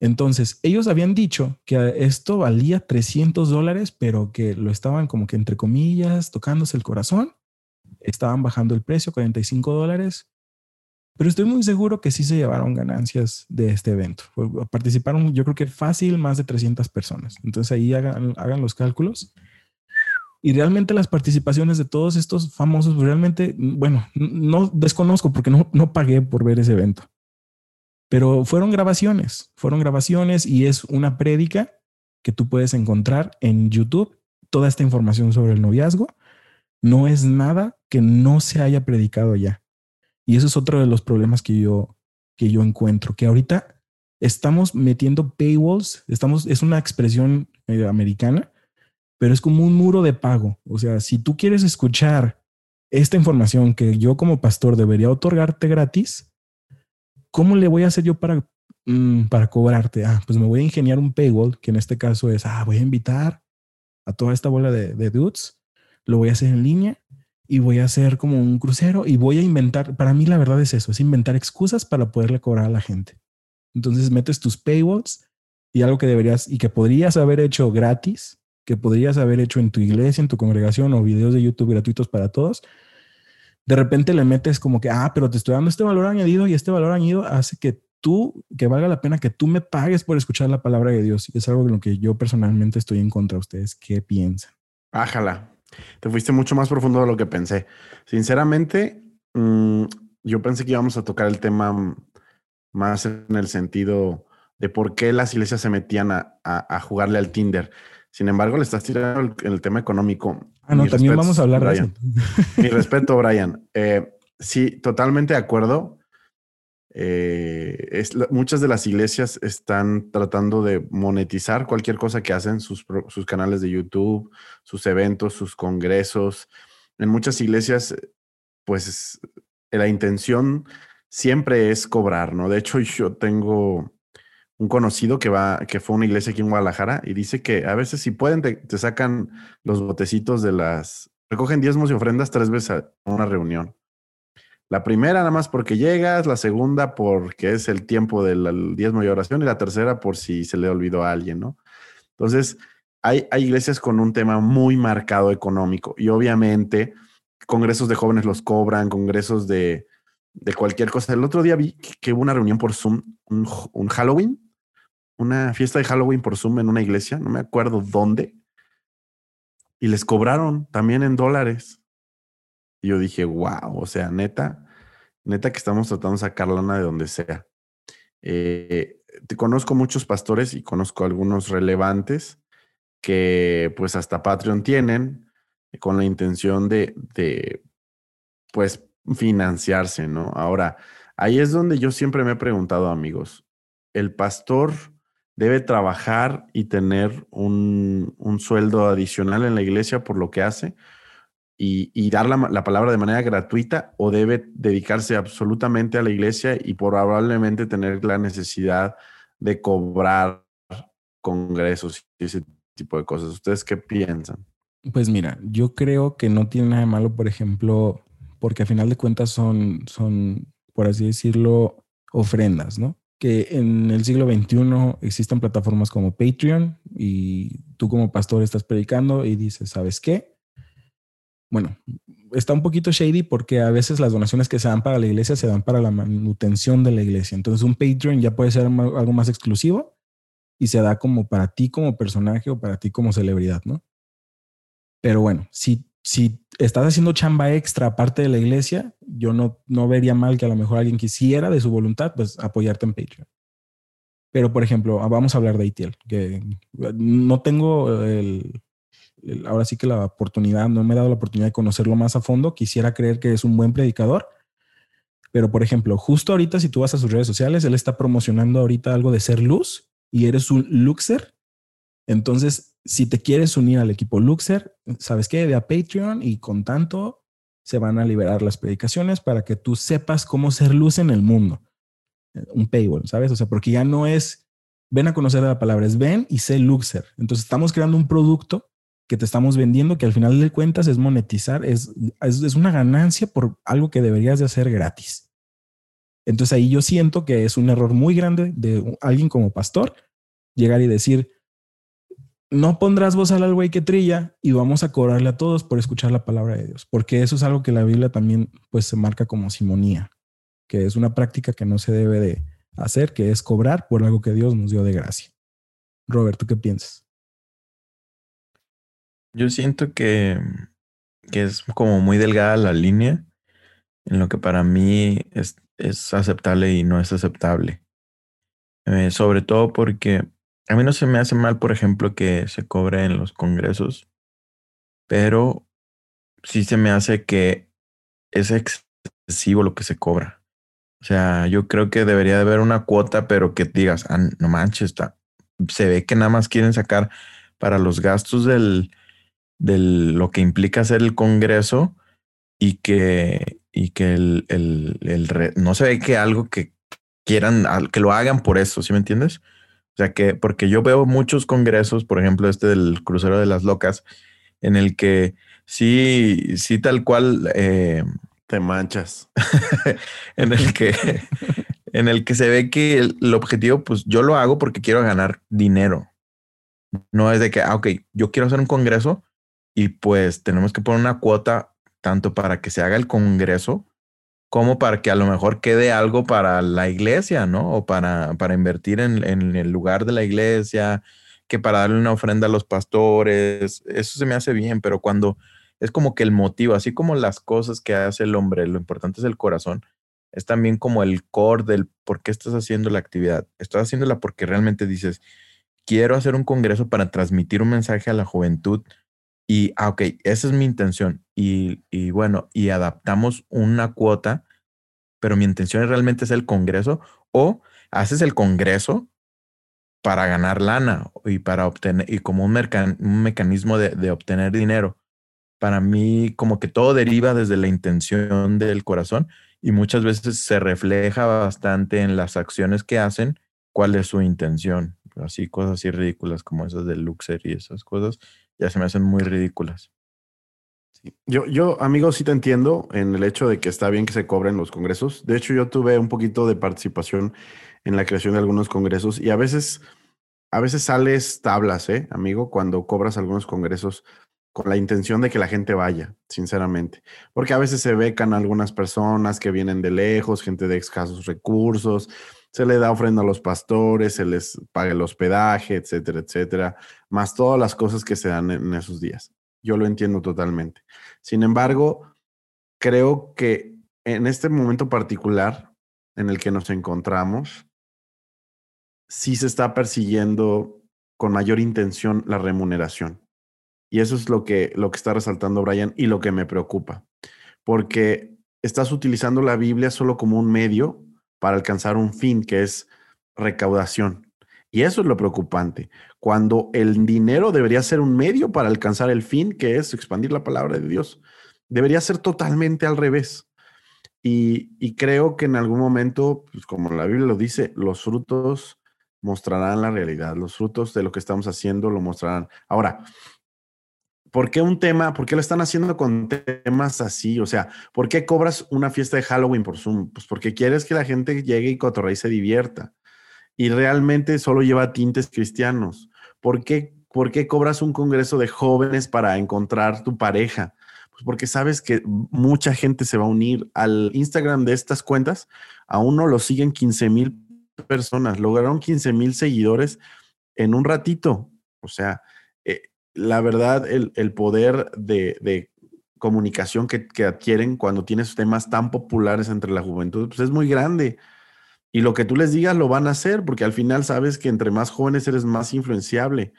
Entonces, ellos habían dicho que esto valía 300 dólares, pero que lo estaban como que entre comillas tocándose el corazón estaban bajando el precio, 45 dólares. Pero estoy muy seguro que sí se llevaron ganancias de este evento. Participaron, yo creo que fácil, más de 300 personas. Entonces ahí hagan, los cálculos. Y realmente las participaciones de todos estos famosos, realmente, bueno, no desconozco porque no, no pagué por ver ese evento. Pero fueron grabaciones, fueron grabaciones y es una prédica que tú puedes encontrar en YouTube. Toda esta información sobre el noviazgo no es nada que no se haya predicado ya. Y eso es otro de los problemas que yo, que yo encuentro, que ahorita estamos metiendo paywalls, estamos, es una expresión eh, americana, pero es como un muro de pago. O sea, si tú quieres escuchar esta información que yo como pastor debería otorgarte gratis, ¿cómo le voy a hacer yo para, mm, para cobrarte? Ah, pues me voy a ingeniar un paywall, que en este caso es, ah, voy a invitar a toda esta bola de, de dudes, lo voy a hacer en línea y voy a hacer como un crucero y voy a inventar, para mí la verdad es eso, es inventar excusas para poderle cobrar a la gente. Entonces metes tus paywalls y algo que deberías y que podrías haber hecho gratis, que podrías haber hecho en tu iglesia, en tu congregación o videos de YouTube gratuitos para todos. De repente le metes como que, ah, pero te estoy dando este valor añadido y este valor añadido hace que tú, que valga la pena que tú me pagues por escuchar la palabra de Dios. Y es algo en lo que yo personalmente estoy en contra de ustedes. ¿Qué piensan? Ájala. Te fuiste mucho más profundo de lo que pensé. Sinceramente, mm, yo pensé que íbamos a tocar el tema más en el sentido de por qué las iglesias se metían a, jugarle al Tinder. Sin embargo, le estás tirando el, tema económico. Ah, no, también vamos a hablar de eso. Mi respeto, Brian. Eh, sí, totalmente de acuerdo. Eh, es, muchas de las iglesias están tratando de monetizar cualquier cosa que hacen, sus, sus, canales de YouTube, sus eventos, sus congresos. En muchas iglesias, pues la intención siempre es cobrar, ¿no? De hecho, yo tengo un conocido que va, que fue a una iglesia aquí en Guadalajara y dice que a veces si pueden te, te sacan los botecitos de las, recogen diezmos y ofrendas tres veces a una reunión. La primera nada más porque llegas, la segunda porque es el tiempo del diezmo y oración y la tercera por si se le olvidó a alguien, ¿no? Entonces, hay, hay iglesias con un tema muy marcado económico y obviamente congresos de jóvenes los cobran, congresos de, de cualquier cosa. El otro día vi que hubo una reunión por Zoom, un, un Halloween, una fiesta de Halloween por Zoom en una iglesia, no me acuerdo dónde, y les cobraron también en dólares. Y yo dije, wow, o sea, neta, neta que estamos tratando de sacar lana de donde sea. Eh, te conozco muchos pastores y conozco algunos relevantes que pues hasta Patreon tienen con la intención de, de pues financiarse, ¿no? Ahora, ahí es donde yo siempre me he preguntado, amigos, ¿el pastor debe trabajar y tener un, un sueldo adicional en la iglesia por lo que hace? Y, dar la, palabra de manera gratuita o debe dedicarse absolutamente a la iglesia y probablemente tener la necesidad de cobrar congresos y ese tipo de cosas. ¿Ustedes qué piensan? Pues mira, yo creo que no tiene nada de malo, por ejemplo, porque a final de cuentas son, son, por así decirlo, ofrendas, ¿no? Que en el siglo XXI existen plataformas como Patreon y tú como pastor estás predicando y dices, ¿sabes qué? Bueno, está un poquito shady porque a veces las donaciones que se dan para la iglesia se dan para la manutención de la iglesia. Entonces un Patreon ya puede ser algo más exclusivo y se da como para ti como personaje o para ti como celebridad, ¿no? Pero bueno, si, si estás haciendo chamba extra aparte de la iglesia, yo no, no vería mal que a lo mejor alguien quisiera de su voluntad, pues apoyarte en Patreon. Pero, por ejemplo, vamos a hablar de ITL, que no tengo el, ahora sí que la oportunidad, no me he dado la oportunidad de conocerlo más a fondo. Quisiera creer que es un buen predicador. Pero, por ejemplo, justo ahorita, si tú vas a sus redes sociales, él está promocionando ahorita algo de ser luz y eres un Luxer. Entonces, si te quieres unir al equipo Luxer, ¿sabes qué? Ve a Patreon y con tanto se van a liberar las predicaciones para que tú sepas cómo ser luz en el mundo. Un paywall, ¿sabes? O sea, porque ya no es ven a conocer la palabra, es ven y sé Luxer. Entonces, estamos creando un producto que te estamos vendiendo, que al final de cuentas es monetizar, es, es, una ganancia por algo que deberías de hacer gratis. Entonces ahí yo siento que es un error muy grande de alguien como pastor llegar y decir, no pondrás voz al güey que trilla y vamos a cobrarle a todos por escuchar la palabra de Dios, porque eso es algo que la Biblia también pues se marca como simonía, que es una práctica que no se debe de hacer, que es cobrar por algo que Dios nos dio de gracia. Roberto, ¿qué piensas? Yo siento que, que es como muy delgada la línea en lo que para mí es, es aceptable y no es aceptable. Eh, sobre todo porque a mí no se me hace mal, por ejemplo, que se cobre en los congresos, pero sí se me hace que es excesivo lo que se cobra. O sea, yo creo que debería de haber una cuota, pero que digas, ah, no manches, está. se ve que nada más quieren sacar para los gastos del, del lo que implica hacer el congreso y que, y que el, el, el no se ve que algo que quieran, que lo hagan por eso, ¿sí me entiendes? O sea que, porque yo veo muchos congresos, por ejemplo, este del crucero de las locas, en el que sí, sí tal cual eh, te manchas. *laughs* en el que *laughs* en el que se ve que el, objetivo, pues yo lo hago porque quiero ganar dinero. No es de que, ah, ok, yo quiero hacer un congreso y pues tenemos que poner una cuota tanto para que se haga el congreso como para que a lo mejor quede algo para la iglesia, ¿no? O para, para invertir en, en, el lugar de la iglesia, que para darle una ofrenda a los pastores, eso se me hace bien, pero cuando es como que el motivo, así como las cosas que hace el hombre, lo importante es el corazón, es también como el core del por qué estás haciendo la actividad. Estás haciéndola porque realmente dices, quiero hacer un congreso para transmitir un mensaje a la juventud y, ah, ok, esa es mi intención. Y, y bueno, y adaptamos una cuota, pero mi intención realmente es el Congreso o haces el Congreso para ganar lana y para obtener, y como un, mecanismo de, de obtener dinero. Para mí, como que todo deriva desde la intención del corazón y muchas veces se refleja bastante en las acciones que hacen cuál es su intención. Así, cosas así ridículas como esas del Luxer y esas cosas ya se me hacen muy ridículas. Yo, yo, amigo, sí te entiendo en el hecho de que está bien que se cobren los congresos. De hecho, yo tuve un poquito de participación en la creación de algunos congresos y a veces, a veces sales tablas, ¿eh, amigo? Cuando cobras algunos congresos con la intención de que la gente vaya, sinceramente. Porque a veces se becan algunas personas que vienen de lejos, gente de escasos recursos, se le da ofrenda a los pastores, se les paga el hospedaje, etcétera, etcétera, más todas las cosas que se dan en esos días. Yo lo entiendo totalmente. Sin embargo, creo que en este momento particular en el que nos encontramos, sí se está persiguiendo con mayor intención la remuneración. Y eso es lo que, lo que está resaltando Brian y lo que me preocupa, porque estás utilizando la Biblia solo como un medio para alcanzar un fin que es recaudación. Y eso es lo preocupante, cuando el dinero debería ser un medio para alcanzar el fin que es expandir la palabra de Dios. Debería ser totalmente al revés. Y, creo que en algún momento, pues como la Biblia lo dice, los frutos mostrarán la realidad, los frutos de lo que estamos haciendo lo mostrarán. Ahora, ¿Por qué un tema? ¿Por qué lo están haciendo con temas así? O sea, ¿por qué cobras una fiesta de Halloween por Zoom? Pues porque quieres que la gente llegue y cotorre se divierta. Y realmente solo lleva tintes cristianos. ¿Por qué, ¿Por qué cobras un congreso de jóvenes para encontrar tu pareja? Pues porque sabes que mucha gente se va a unir al Instagram de estas cuentas. Aún no lo siguen 15 mil personas. Lograron 15 mil seguidores en un ratito. O sea, la verdad, el, el poder de, de comunicación que, que, adquieren cuando tienes temas tan populares entre la juventud, pues es muy grande. Y lo que tú les digas lo van a hacer, porque al final sabes que entre más jóvenes eres más influenciable.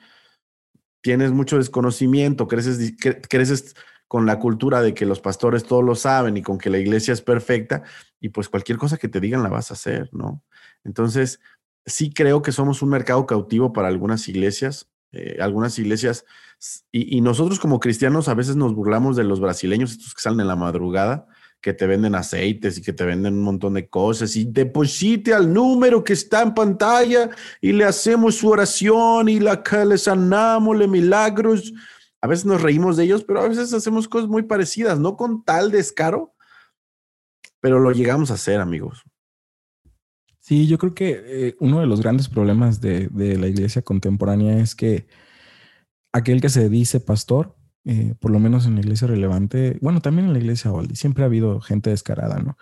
Tienes mucho desconocimiento, creces, creces con la cultura de que los pastores todos lo saben y con que la iglesia es perfecta, y pues cualquier cosa que te digan la vas a hacer, ¿no? Entonces, sí creo que somos un mercado cautivo para algunas iglesias, eh, algunas iglesias, y, nosotros como cristianos a veces nos burlamos de los brasileños, estos que salen en la madrugada, que te venden aceites y que te venden un montón de cosas y deposite al número que está en pantalla y le hacemos su oración y le sanamos, le milagros. A veces nos reímos de ellos, pero a veces hacemos cosas muy parecidas, no con tal descaro, pero lo llegamos a hacer, amigos. Sí, yo creo que eh, uno de los grandes problemas de, la iglesia contemporánea es que aquel que se dice pastor, eh, por lo menos en la iglesia relevante, bueno, también en la iglesia Waldi, siempre ha habido gente descarada, ¿no?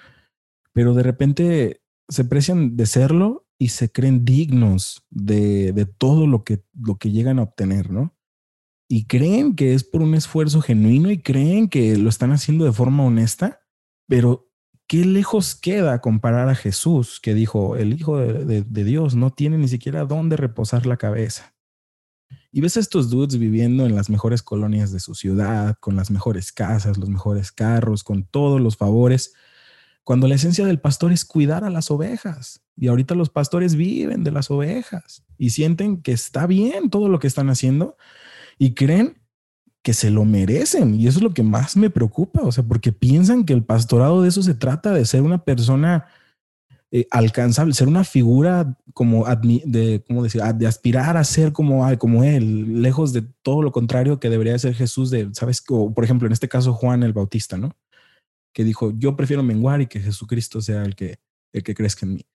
Pero de repente se precian de serlo y se creen dignos de, de todo lo que, lo que llegan a obtener, ¿no? Y creen que es por un esfuerzo genuino y creen que lo están haciendo de forma honesta, pero qué lejos queda comparar a Jesús, que dijo, el Hijo de, de Dios no tiene ni siquiera dónde reposar la cabeza. Y ves a estos dudes viviendo en las mejores colonias de su ciudad, con las mejores casas, los mejores carros, con todos los favores, cuando la esencia del pastor es cuidar a las ovejas. Y ahorita los pastores viven de las ovejas y sienten que está bien todo lo que están haciendo y creen que se lo merecen. Y eso es lo que más me preocupa, o sea, porque piensan que el pastorado de eso se trata, de ser una persona eh, alcanzable, ser una figura como de, ¿cómo decir? de aspirar a ser como, como él, lejos de todo lo contrario que debería ser Jesús de, ¿sabes? O, por ejemplo, en este caso Juan el Bautista, ¿no? Que dijo, yo prefiero menguar y que Jesucristo sea el que, el que crezca en mí.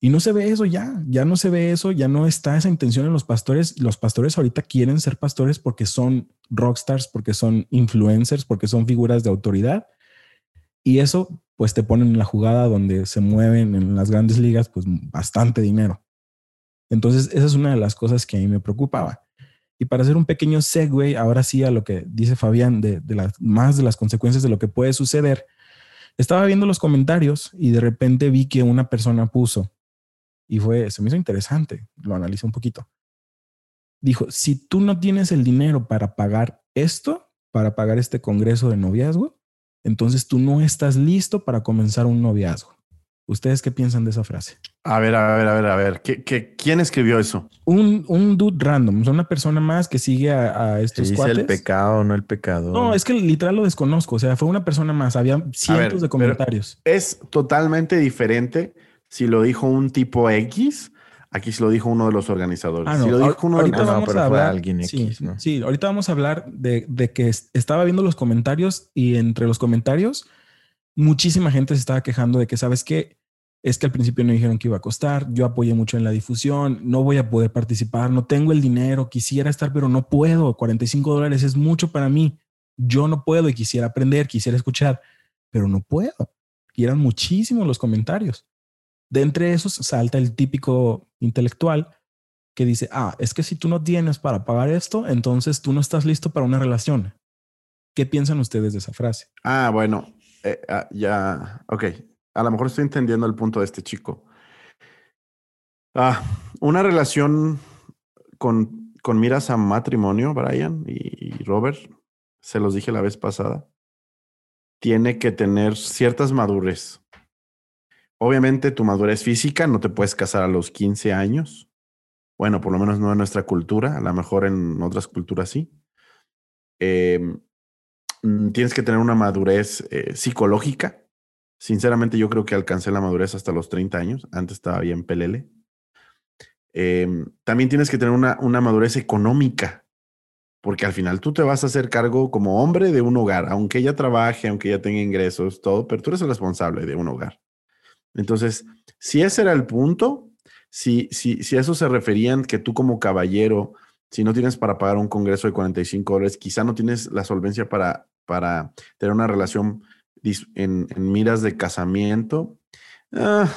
Y no se ve eso ya, ya no se ve eso, ya no está esa intención en los pastores. Los pastores ahorita quieren ser pastores porque son rockstars, porque son influencers, porque son figuras de autoridad. Y eso pues te ponen en la jugada donde se mueven en las grandes ligas, pues bastante dinero. Entonces, esa es una de las cosas que a mí me preocupaba. Y para hacer un pequeño segue, ahora sí a lo que dice Fabián, de, las, más de las consecuencias de lo que puede suceder, estaba viendo los comentarios y de repente vi que una persona puso, y fue, se me hizo interesante, lo analicé un poquito. Dijo, si tú no tienes el dinero para pagar esto, para pagar este congreso de noviazgo, entonces tú no estás listo para comenzar un noviazgo. ¿Ustedes qué piensan de esa frase? A ver, a ver, a ver, a ver. ¿Qué, quién escribió eso? Un, un dude random, una persona más que sigue a, estos dice el pecado, no el pecado. No, es que literal lo desconozco. O sea, fue una persona más. Había cientos de comentarios. Es totalmente diferente si lo dijo un tipo X Aquí se lo dijo uno de los organizadores. Ah, no. lo dijo uno ahorita vamos a hablar, alguien X, sí, ahorita vamos a hablar de, que estaba viendo los comentarios y entre los comentarios muchísima gente se estaba quejando de que, ¿sabes qué? Es que al principio no dijeron que iba a costar, yo apoyé mucho en la difusión, no voy a poder participar, no tengo el dinero, quisiera estar, pero no puedo, 45 dólares es mucho para mí, yo no puedo y quisiera aprender, quisiera escuchar, pero no puedo. Y eran muchísimos los comentarios. De entre esos salta el típico intelectual que dice, ah, es que si tú no tienes para pagar esto, entonces tú no estás listo para una relación. ¿Qué piensan ustedes de esa frase? Ah, bueno, eh, ah, ya, ok. A lo mejor estoy entendiendo el punto de este chico. Ah, una relación con, con miras a matrimonio, Brian y Robert, se los dije la vez pasada, tiene que tener ciertas madurez. Obviamente tu madurez física, no te puedes casar a los 15 años. Bueno, por lo menos no en nuestra cultura, a lo mejor en otras culturas sí. Em, mm, tienes que tener una madurez eh, psicológica. Sinceramente yo creo que alcancé la madurez hasta los 30 años. Antes estaba bien pelele. Em, también tienes que tener una, una madurez económica, porque al final tú te vas a hacer cargo como hombre de un hogar, aunque ella trabaje, aunque ella tenga ingresos, todo, pero tú eres el responsable de un hogar. Entonces, si ese era el punto, si, si, si a eso se referían que tú como caballero, si no tienes para pagar un congreso de 45 dólares, quizá no tienes la solvencia para, para tener una relación en, miras de casamiento, ah,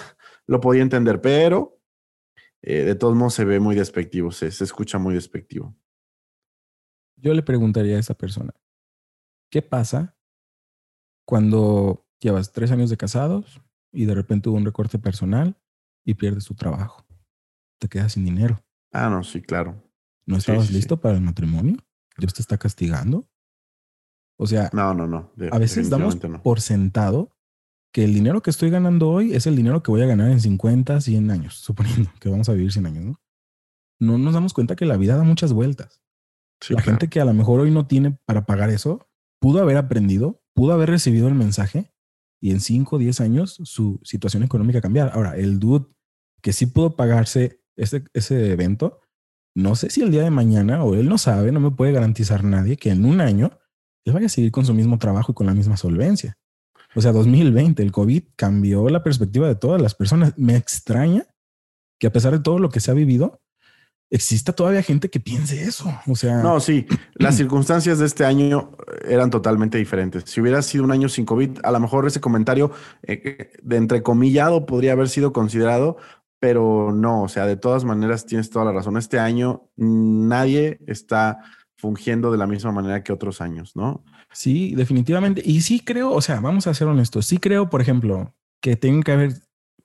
lo podía entender, pero eh, de todos modos se ve muy despectivo, se, se escucha muy despectivo. Yo le preguntaría a esa persona, ¿qué pasa cuando llevas tres años de casados, y de repente hubo un recorte personal y pierdes tu trabajo. Te quedas sin dinero. Ah, no, sí, claro. ¿No estabas listo para el matrimonio? ¿Dios te está castigando? O sea, no, no, no. a veces damos por sentado que el dinero que estoy ganando hoy es el dinero que voy a ganar en 50, 100 años, *laughs* suponiendo que vamos a vivir 100 años, ¿no? No nos damos cuenta que la vida da muchas vueltas. la gente que a lo mejor hoy no tiene para pagar eso, pudo haber aprendido, pudo haber recibido el mensaje y en 5 o 10 años su situación económica cambiar. Ahora, el dude que sí pudo pagarse ese, ese evento, no sé si el día de mañana, o él no sabe, no me puede garantizar nadie que en un año él vaya a seguir con su mismo trabajo y con la misma solvencia. O sea, 2020, el COVID cambió la perspectiva de todas las personas. Me extraña que a pesar de todo lo que se ha vivido, exista todavía gente que piense eso. O sea, No, sí, las circunstancias de este año eran totalmente diferentes. Si hubiera sido un año sin COVID, a lo mejor ese comentario eh, de entrecomillado podría haber sido considerado, pero no, o sea, de todas maneras tienes toda la razón. Este año nadie está fungiendo de la misma manera que otros años, ¿no? Sí, definitivamente. Y sí creo, o sea, vamos a ser honestos, sí creo, por ejemplo, que tenga que haber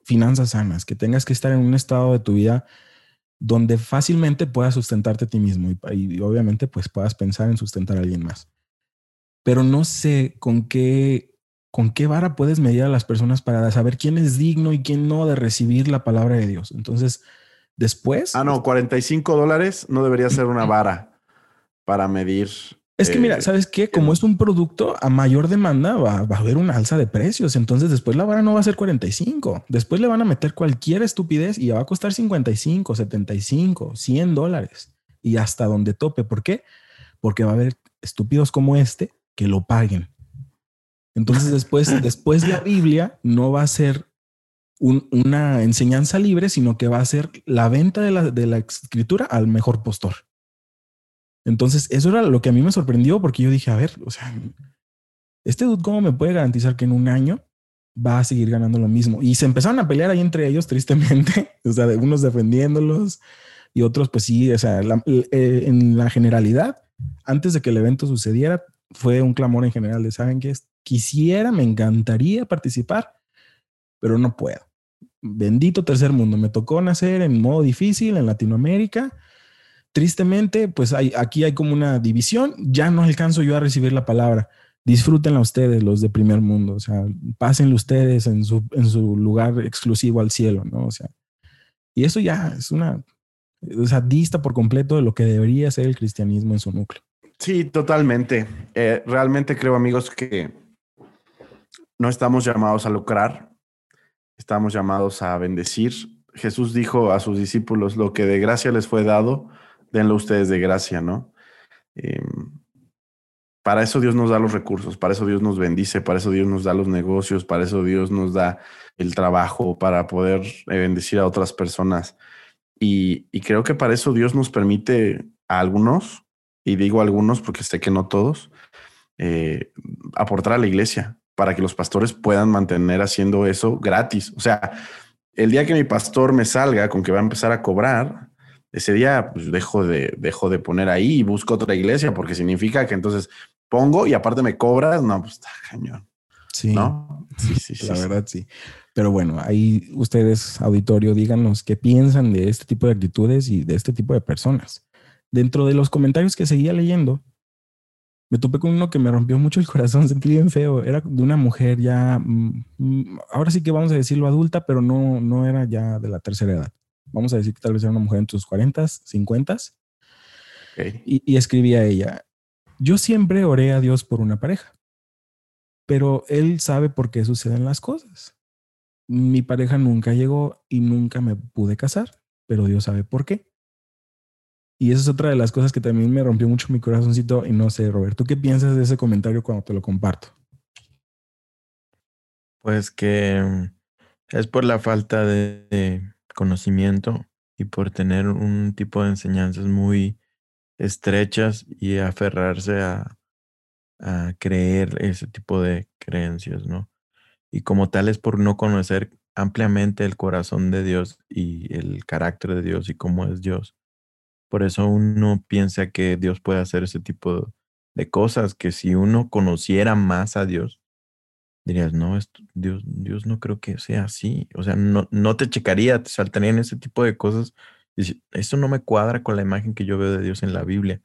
finanzas sanas, que tengas que estar en un estado de tu vida donde fácilmente puedas sustentarte a ti mismo y, obviamente pues puedas pensar en sustentar a alguien más. Pero no sé con qué con qué vara puedes medir a las personas para saber quién es digno y quién no de recibir la palabra de Dios. Entonces, después. Ah, no, 45 dólares no debería ser una vara para medir. Es que mira, eh, ¿sabes qué? Como es un producto a mayor demanda, va, va, a haber una alza de precios. Entonces, después la vara no va a ser 45. Después le van a meter cualquier estupidez y va a costar 55, 75, 100 dólares y hasta donde tope. ¿Por qué? Porque va a haber estúpidos como este que lo paguen. Entonces después, *laughs* después la Biblia no va a ser un, una enseñanza libre, sino que va a ser la venta de la, de la escritura al mejor postor. Entonces eso era lo que a mí me sorprendió porque yo dije, a ver, o sea, este dude, ¿cómo me puede garantizar que en un año va a seguir ganando lo mismo? Y se empezaron a pelear ahí entre ellos, tristemente, *laughs* o sea, unos defendiéndolos y otros, pues sí, o sea, eh, en la generalidad, antes de que el evento sucediera, fue un clamor en general de, ¿saben qué? Quisiera, me encantaría participar, pero no puedo. Bendito tercer mundo, me tocó nacer en modo difícil en Latinoamérica. Tristemente, pues hay, aquí hay como una división, ya no alcanzo yo a recibir la palabra. Disfrútenla ustedes, los de primer mundo, o sea, pásenlo ustedes en su, en su lugar exclusivo al cielo, ¿no? O sea, y eso ya es una, o sea, dista por completo de lo que debería ser el cristianismo en su núcleo. Sí, totalmente. Eh, realmente creo, amigos, que no estamos llamados a lucrar, estamos llamados a bendecir. Jesús dijo a sus discípulos, lo que de gracia les fue dado, denlo ustedes de gracia, ¿no? Eh, para eso Dios nos da los recursos, para eso Dios nos bendice, para eso Dios nos da los negocios, para eso Dios nos da el trabajo, para poder eh, bendecir a otras personas. Y, y creo que para eso Dios nos permite a algunos y digo algunos porque sé que no todos, eh, aportar a la iglesia para que los pastores puedan mantener haciendo eso gratis. O sea, el día que mi pastor me salga con que va a empezar a cobrar, ese día pues dejo de, dejo de poner ahí y busco otra iglesia porque significa que entonces pongo y aparte me cobras, no, pues está cañón. Sí, ¿no? sí, sí, sí la sí. verdad sí. Pero bueno, ahí ustedes, auditorio, díganos qué piensan de este tipo de actitudes y de este tipo de personas dentro de los comentarios que seguía leyendo, me topé con uno que me rompió mucho el corazón, *laughs* sentí bien feo. Era de una mujer ya, mm, ahora sí que vamos a decirlo adulta, pero no, no era ya de la tercera edad. Vamos a decir que tal vez era una mujer en sus 40, 50. Okay. Y, y escribía ella, yo siempre oré a Dios por una pareja, pero Él sabe por qué suceden las cosas. Mi pareja nunca llegó y nunca me pude casar, pero Dios sabe por qué. Y esa es otra de las cosas que también me rompió mucho mi corazoncito. Y no sé, Robert, ¿tú qué piensas de ese comentario cuando te lo comparto? Pues que es por la falta de, de conocimiento y por tener un tipo de enseñanzas muy estrechas y aferrarse a, a creer ese tipo de creencias, ¿no? Y como tal es por no conocer ampliamente el corazón de Dios y el carácter de Dios y cómo es Dios. Por eso uno piensa que Dios puede hacer ese tipo de cosas, que si uno conociera más a Dios, dirías, no, esto, Dios, Dios no creo que sea así. O sea, no, no te checaría, te saltarían ese tipo de cosas. Y esto no me cuadra con la imagen que yo veo de Dios en la Biblia.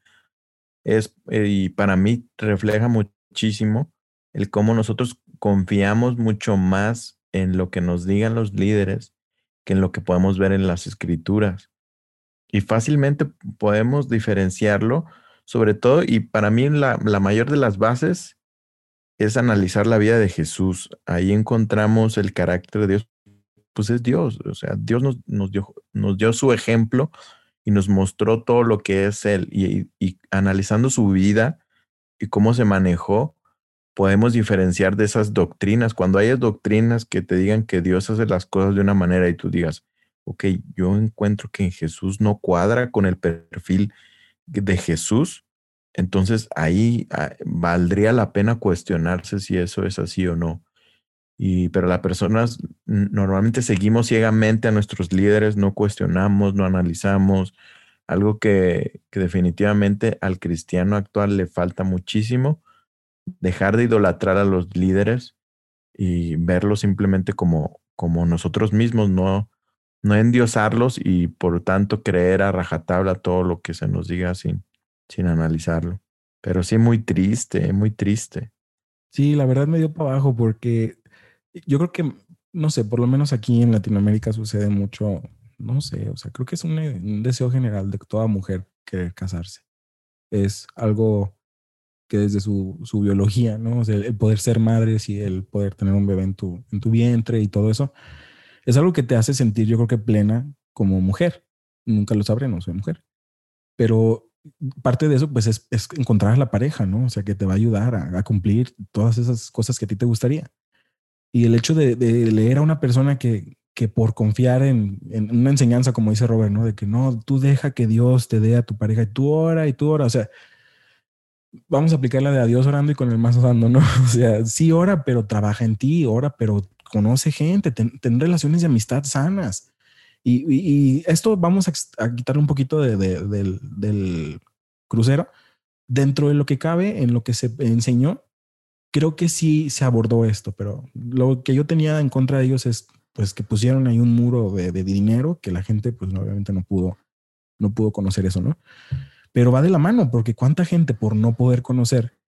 Es, eh, y para mí refleja muchísimo el cómo nosotros confiamos mucho más en lo que nos digan los líderes que en lo que podemos ver en las escrituras y fácilmente podemos diferenciarlo, sobre todo, y para mí la, la, mayor de las bases es analizar la vida de Jesús. Ahí encontramos el carácter de Dios, pues es Dios, o sea, Dios nos, nos, dio, su ejemplo y nos mostró todo lo que es Él, y, y analizando su vida y cómo se manejó, podemos diferenciar de esas doctrinas. Cuando hay doctrinas que te digan que Dios hace las cosas de una manera y tú digas, ok, yo encuentro que en Jesús no cuadra con el perfil de Jesús, entonces ahí ah, valdría la pena cuestionarse si eso es así o no. Y, pero las personas normalmente seguimos ciegamente a nuestros líderes, no cuestionamos, no analizamos, algo que, que definitivamente al cristiano actual le falta muchísimo, dejar de idolatrar a los líderes y verlos simplemente como, como nosotros mismos, no, no endiosarlos y por tanto creer a rajatabla todo lo que se nos diga sin, sin analizarlo. Pero sí, muy triste, muy triste. Sí, la verdad me dio para abajo porque yo creo que, no sé, por lo menos aquí en Latinoamérica sucede mucho, no sé, o sea, creo que es un, deseo general de toda mujer querer casarse. Es algo que desde su, su biología, ¿no? O sea, el poder ser madres y el poder tener un bebé en tu, en tu vientre y todo eso, es algo que te hace sentir, yo creo que plena como mujer. Nunca lo sabré, no soy mujer. Pero parte de eso, pues, es, encontrar la pareja, ¿no? O sea, que te va a ayudar a, cumplir todas esas cosas que a ti te gustaría. Y el hecho de, leer a una persona que, que por confiar en, una enseñanza, como dice Robert, ¿no? De que no, tú deja que Dios te dé a tu pareja y tú ora y tú ora. O sea, vamos a aplicar la de a Dios orando y con el más orando, ¿no? *laughs* O sea, sí ora, pero trabaja en ti, ora, pero conoce gente, ten, relaciones de amistad sanas. Y, esto vamos a, quitarle un poquito de, del, crucero. Dentro de lo que cabe, en lo que se enseñó, creo que sí se abordó esto, pero lo que yo tenía en contra de ellos es pues que pusieron ahí un muro de, dinero que la gente pues obviamente no pudo, no pudo conocer eso, ¿no? Pero va de la mano, porque cuánta gente por no poder conocer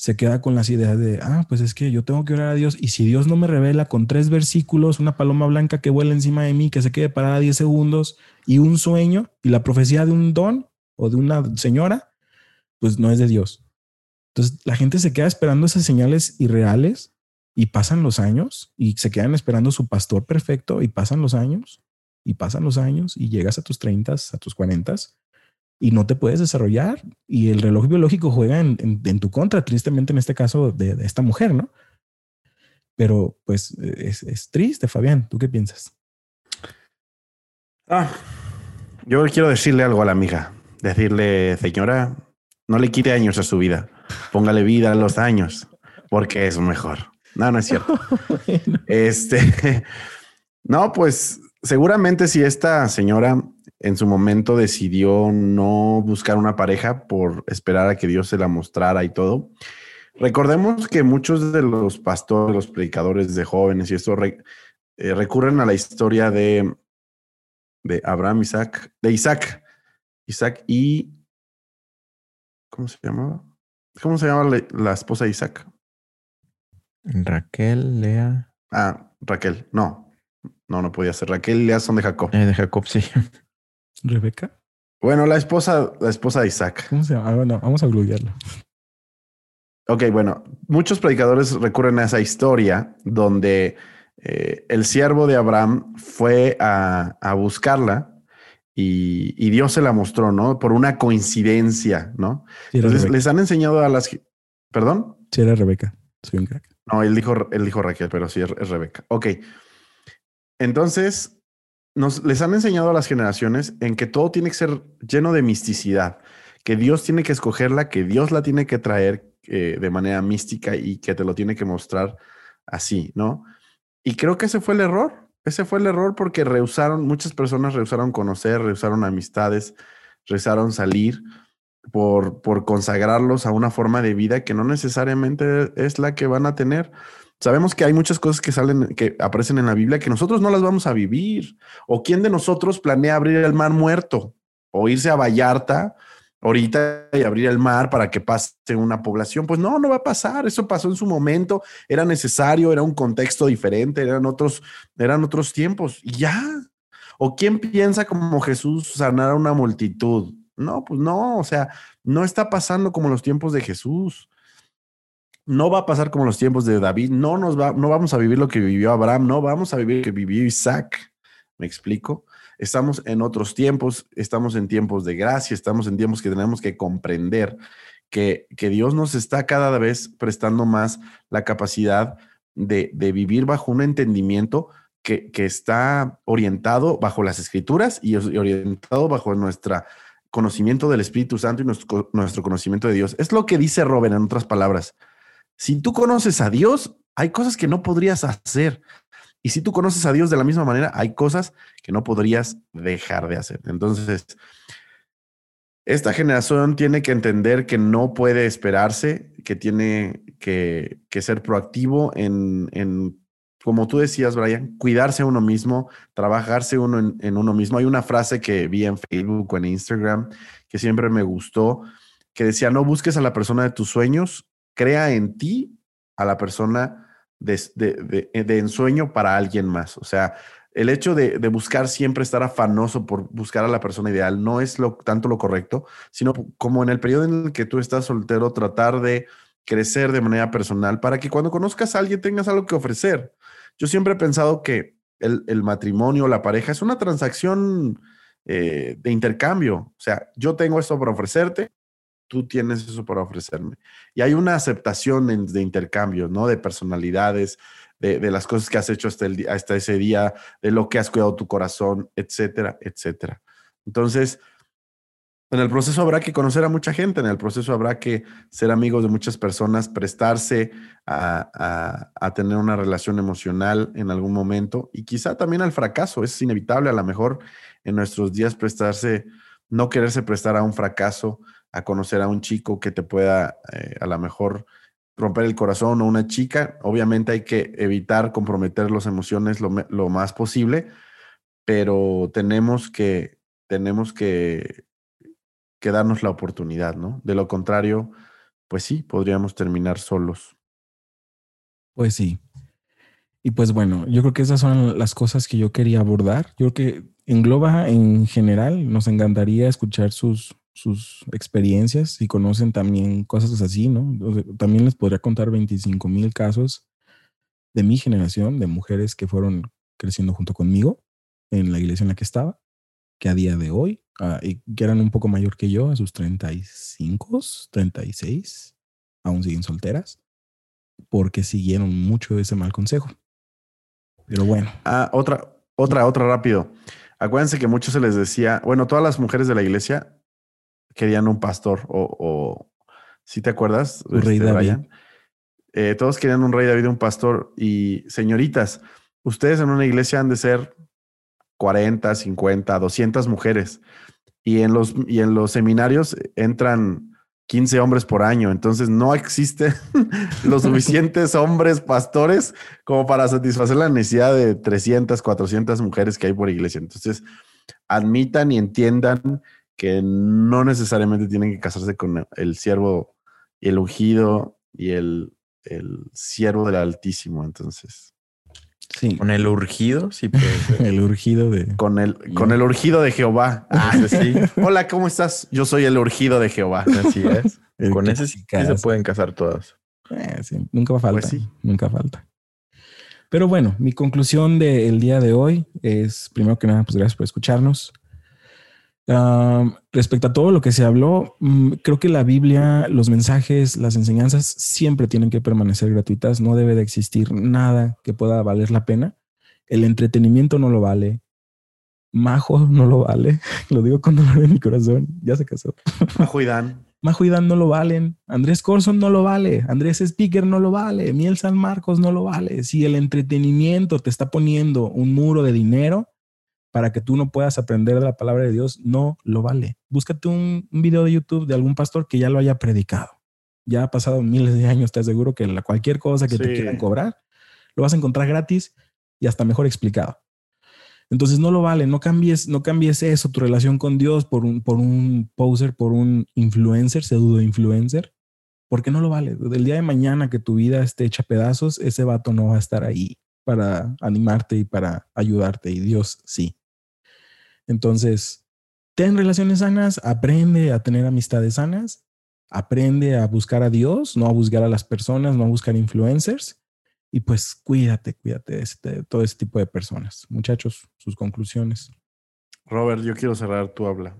se queda con las ideas de, ah, pues es que yo tengo que orar a Dios y si Dios no me revela con tres versículos, una paloma blanca que vuela encima de mí, que se quede parada 10 segundos y un sueño y la profecía de un don o de una señora, pues no es de Dios. Entonces la gente se queda esperando esas señales irreales y pasan los años y se quedan esperando su pastor perfecto y pasan los años y pasan los años y llegas a tus 30, a tus 40 y no te puedes desarrollar y el reloj biológico juega en, tu contra, tristemente en este caso de, esta mujer, ¿no? Pero pues es, triste, Fabián, ¿tú qué piensas? Ah, yo quiero decirle algo a la amiga, decirle, señora, no le quite años a su vida, póngale vida a los años, porque es mejor. No, no es cierto. *laughs* Este, *laughs* no, pues seguramente si esta señora en su momento decidió no buscar una pareja por esperar a que Dios se la mostrara y todo. Recordemos que muchos de los pastores, los predicadores de jóvenes y esto eh, recurren a la historia de, de Abraham, Isaac, de Isaac, Isaac y ¿cómo se llamaba? ¿Cómo se llamaba la, esposa de Isaac? Raquel, Lea. Ah, Raquel, no. No, no podía ser. Raquel y Lea son de Jacob. Eh, de Jacob, sí. *laughs* Rebeca. Bueno, la esposa, la esposa de Isaac. ¿Cómo se llama? Ah, bueno, vamos a googlearlo. Ok, bueno, muchos predicadores recurren a esa historia donde eh, el siervo de Abraham fue a, buscarla y, Dios se la mostró, ¿no? Por una coincidencia, ¿no? Entonces les han enseñado a las... ¿Perdón? Sí, era Rebeca. Soy un crack. No, él dijo, él dijo Raquel, pero sí es Rebeca. Ok. Entonces, nos les han enseñado a las generaciones en que todo tiene que ser lleno de misticidad, que Dios tiene que escogerla, que Dios la tiene que traer eh, de manera mística y que te lo tiene que mostrar así, ¿no? Y creo que ese fue el error. Ese fue el error porque rehusaron, muchas personas rehusaron conocer, rehusaron amistades, rehusaron salir por, por consagrarlos a una forma de vida que no necesariamente es la que van a tener. Sabemos que hay muchas cosas que salen, que aparecen en la Biblia que nosotros no las vamos a vivir. ¿O quién de nosotros planea abrir el mar muerto? ¿O irse a Vallarta ahorita y abrir el mar para que pase una población? Pues no, no va a pasar. Eso pasó en su momento. Era necesario, era un contexto diferente, eran otros, eran otros tiempos. Y ya. ¿O quién piensa como Jesús sanar a una multitud? No, pues no. O sea, no está pasando como los tiempos de Jesús no va a pasar como los tiempos de David, no nos va, no vamos a vivir lo que vivió Abraham, no vamos a vivir lo que vivió Isaac. ¿Me explico? Estamos en otros tiempos, estamos en tiempos de gracia, estamos en tiempos que tenemos que comprender que, que Dios nos está cada vez prestando más la capacidad de, de vivir bajo un entendimiento que, que está orientado bajo las escrituras y orientado bajo nuestro conocimiento del Espíritu Santo y nuestro, conocimiento de Dios. Es lo que dice Robert en otras palabras. Si tú conoces a Dios, hay cosas que no podrías hacer. Y si tú conoces a Dios de la misma manera, hay cosas que no podrías dejar de hacer. Entonces, esta generación tiene que entender que no puede esperarse, que tiene que, ser proactivo en, como tú decías, Brian, cuidarse uno mismo, trabajarse uno en, en, uno mismo. Hay una frase que vi en Facebook o en Instagram que siempre me gustó, que decía, no busques a la persona de tus sueños, crea en ti a la persona de, de, ensueño para alguien más. O sea, el hecho de, buscar siempre estar afanoso por buscar a la persona ideal no es lo, tanto lo correcto, sino como en el periodo en el que tú estás soltero, tratar de crecer de manera personal para que cuando conozcas a alguien tengas algo que ofrecer. Yo siempre he pensado que el, el matrimonio, la pareja, es una transacción eh, de intercambio. O sea, yo tengo esto para ofrecerte, tú tienes eso para ofrecerme. Y hay una aceptación de intercambio, ¿no? De personalidades, de, las cosas que has hecho hasta ese día, de lo que has cuidado tu corazón, etcétera, etcétera. Entonces, en el proceso habrá que conocer a mucha gente, en el proceso habrá que ser amigos de muchas personas, prestarse a, a, tener una relación emocional en algún momento y quizá también al fracaso. Es inevitable a lo mejor en nuestros días prestarse, no quererse prestar a un fracaso, a conocer a un chico que te pueda eh, a lo mejor romper el corazón o una chica. Obviamente hay que evitar comprometer las emociones lo, lo más posible, pero tenemos que, tenemos que, que darnos la oportunidad, ¿no? De lo contrario, pues sí, podríamos terminar solos. Pues sí. Y pues bueno, yo creo que esas son las cosas que yo quería abordar. Yo creo que engloba en general, nos encantaría escuchar sus, sus experiencias, si conocen también cosas así, ¿no? también les podría contar 25 mil casos de mi generación, de mujeres que fueron creciendo junto conmigo en la iglesia en la que estaba, que a día de hoy, ah, y que eran un poco mayor que yo, a sus 35, 36, aún siguen solteras, porque siguieron mucho ese mal consejo. Pero bueno. Ah, otra, otra, otra rápido. Acuérdense que muchos se les decía, bueno, todas las mujeres de la iglesia querían un pastor o, si te acuerdas, rey este, David. Eh, todos querían un rey David, un pastor y señoritas, ustedes en una iglesia han de ser 40, 50, 200 mujeres y en los, y en los seminarios entran 15 hombres por año, entonces no existen *laughs* los suficientes hombres pastores como para satisfacer la necesidad de 300, 400 mujeres que hay por iglesia. Entonces, admitan y entiendan que no necesariamente tienen que casarse con el siervo y el ungido y el, el siervo del Altísimo. Entonces. Sí. Con el urgido, sí *laughs* el urgido de. Con el, con el urgido de Jehová. Ah, sí. *laughs* Hola, ¿cómo estás? Yo soy el urgido de Jehová. Así es. *laughs* con ese sí, se pueden casar todas. Eh, nunca falta. Pues nunca falta. Pero bueno, mi conclusión del día de hoy es, primero que nada, pues gracias por escucharnos respecto a todo lo que se habló, mm, creo que la Biblia, los mensajes, las enseñanzas siempre tienen que permanecer gratuitas. No debe de existir nada que pueda valer la pena. El entretenimiento no lo vale. Majo no lo vale. *laughs* Lo digo con dolor en mi corazón. Ya se casó. Majo y Dan. Majo y Dan no lo valen. Andrés Corson no lo vale. Andrés Speaker no lo vale. Miel San Marcos no lo vale. Si el entretenimiento te está poniendo un muro de dinero, para que tú no puedas aprender de la palabra de Dios, no lo vale. Búscate un, video de YouTube de algún pastor que ya lo haya predicado. Ya ha pasado miles de años, te aseguro que la, cualquier cosa que te quieran cobrar, lo vas a encontrar gratis y hasta mejor explicado. Entonces no lo vale, no cambies, no cambies eso, tu relación con Dios por un, por un poser, por un influencer, pseudo influencer, porque no lo vale. Del día de mañana que tu vida esté hecha pedazos, ese vato no va a estar ahí para animarte y para ayudarte y Dios sí. Entonces, ten relaciones sanas, aprende a tener amistades sanas, aprende a buscar a Dios, no a buscar a las personas, no a buscar influencers. Y pues cuídate, cuídate de, este, todo ese tipo de personas. Muchachos, sus conclusiones. Robert, yo quiero cerrar, tu habla.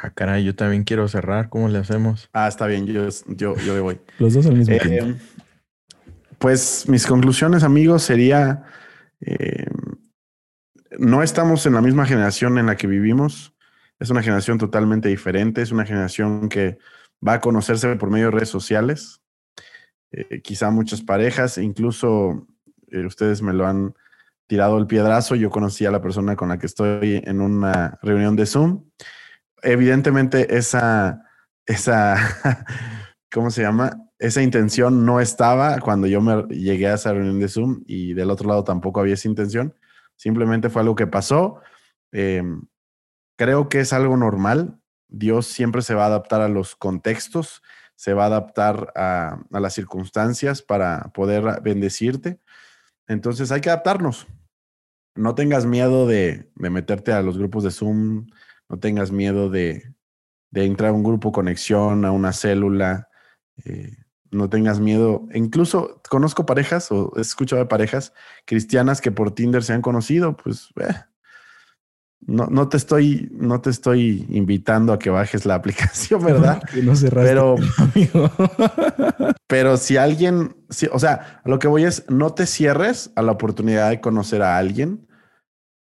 Ah, caray, yo también quiero cerrar. ¿Cómo le hacemos? Ah, está bien, yo, yo, yo le voy. *laughs* Los dos al mismo tiempo. Eh, pues mis conclusiones, amigos, sería Eh, no estamos en la misma generación en la que vivimos. Es una generación totalmente diferente. Es una generación que va a conocerse por medio de redes sociales. Eh, quizá muchas parejas, incluso eh, ustedes me lo han tirado el piedrazo. Yo conocí a la persona con la que estoy en una reunión de Zoom. Evidentemente, esa, esa, *laughs* ¿cómo se llama? Esa intención no estaba cuando yo me llegué a esa reunión de Zoom y del otro lado tampoco había esa intención. Simplemente fue algo que pasó. Em, creo que es algo normal. Dios siempre se va a adaptar a los contextos, se va a adaptar a, las circunstancias para poder bendecirte. Entonces hay que adaptarnos. No tengas miedo de, meterte a los grupos de Zoom, no tengas miedo de, entrar a un grupo conexión, a una célula. Eh, no tengas miedo. Incluso conozco parejas o he escuchado de parejas cristianas que por Tinder se han conocido, pues eh, no, no, te estoy, no te estoy invitando a que bajes la *laughs* aplicación, ¿verdad? no pero, *laughs* pero si alguien, si, o sea, lo que voy es, no te cierres a la oportunidad de conocer a alguien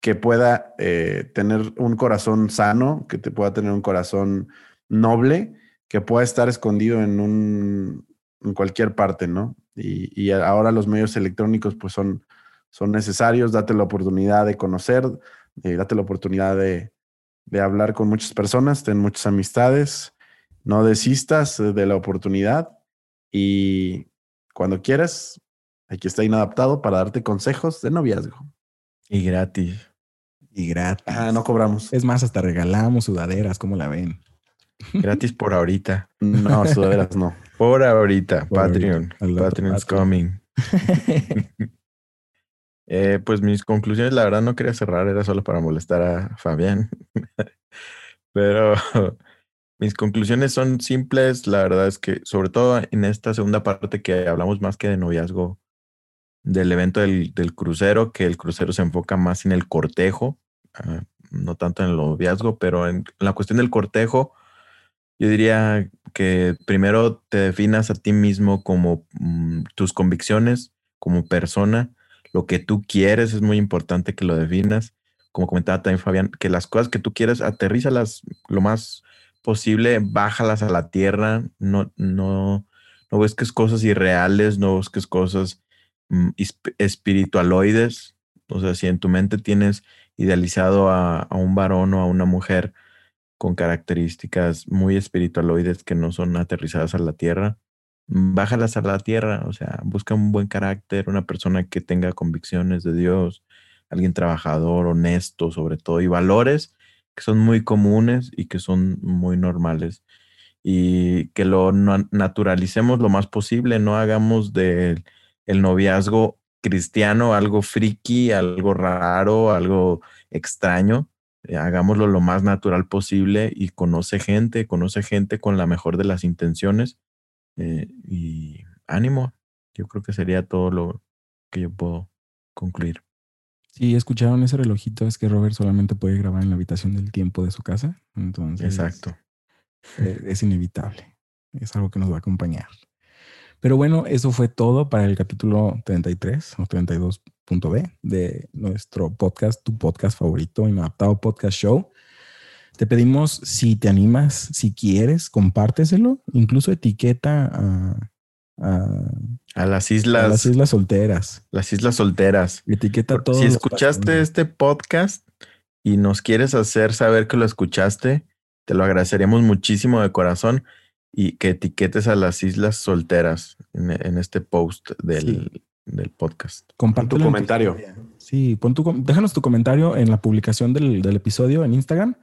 que pueda eh, tener un corazón sano, que te pueda tener un corazón noble, que pueda estar escondido en un, en cualquier parte, ¿no? Y, ahora los medios electrónicos pues son, son necesarios, date la oportunidad de conocer, eh, date la oportunidad de, de, hablar con muchas personas, ten muchas amistades, no desistas de la oportunidad y cuando quieras, aquí está Inadaptado para darte consejos de noviazgo. Y gratis. Y gratis. Ah, no cobramos. Es más, hasta regalamos sudaderas, ¿cómo la ven? Gratis por ahorita. No, sudaderas no. Por ahorita, Patreon. Patreon's coming. *laughs* Eh, pues mis conclusiones, la verdad no quería cerrar, era solo para molestar a Fabián. *laughs* Pero *laughs* mis conclusiones son simples. La verdad es que, sobre todo en esta segunda parte que hablamos más que de noviazgo del evento del, crucero, que el crucero se enfoca más en el cortejo, ah, no tanto en el noviazgo, pero en la cuestión del cortejo, yo diría que primero te definas a ti mismo como mm, tus convicciones, como persona, lo que tú quieres es muy importante que lo definas. Como comentaba también Fabián, que las cosas que tú quieres, aterrízalas lo más posible, bájalas a la tierra, no, no, no busques cosas irreales, no busques cosas mm, espiritualoides. O sea, si en tu mente tienes idealizado a, a un varón o a una mujer, con características muy espiritualoides que no son aterrizadas a la tierra, bájalas a la tierra, o sea, busca un buen carácter, una persona que tenga convicciones de Dios, alguien trabajador, honesto sobre todo, y valores que son muy comunes y que son muy normales. Y que lo naturalicemos lo más posible, no hagamos del el noviazgo cristiano algo friki, algo raro, algo extraño, eh, hagámoslo lo más natural posible y conoce gente, conoce gente con la mejor de las intenciones eh, y ánimo. Yo creo que sería todo lo que yo puedo concluir. Sí, escucharon ese relojito, es que Robert solamente puede grabar en la habitación del tiempo de su casa. Entonces, Exacto. Eh, es inevitable. Es algo que nos va a acompañar. Pero bueno, eso fue todo para el capítulo 33 o 32.b de nuestro podcast, tu podcast favorito, Inadaptado Podcast Show. Te pedimos si te animas, si quieres, compárteselo, incluso etiqueta a, a, las islas. las islas solteras. Las islas solteras. Etiqueta todo. Si escuchaste este podcast y nos quieres hacer saber que lo escuchaste, te lo agradeceríamos muchísimo de corazón y que etiquetes a las islas solteras en, este post del, del podcast. Comparte tu comentario. sí, pon tu, déjanos tu comentario en la publicación del, del, episodio en Instagram,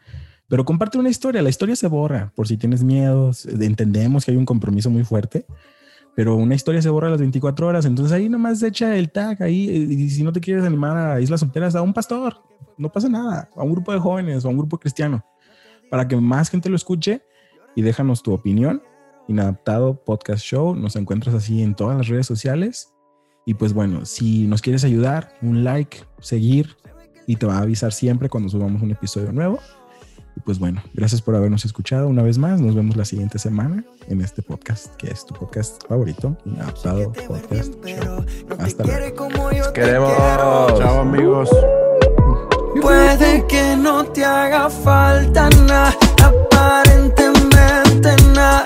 pero comparte una historia. La historia se borra por si tienes miedos. Entendemos que hay un compromiso muy fuerte, pero una historia se borra a las 24 horas. Entonces ahí nomás echa el tag ahí. Y si no te quieres animar a islas solteras, a un pastor, no pasa nada, a un grupo de jóvenes o a un grupo cristiano, para que más gente lo escuche y déjanos tu opinión. Inadaptado Podcast Show, nos encuentras así en todas las redes sociales. Y pues bueno, si nos quieres ayudar, un like, seguir y te va a avisar siempre cuando subamos un episodio nuevo. Y pues bueno, gracias por habernos escuchado una vez más. Nos vemos la siguiente semana en este podcast, que es tu podcast favorito, Inadaptado Podcast Show. Hasta luego. Queremos. Chao, amigos. Puede que no te haga falta nada, aparentemente nada.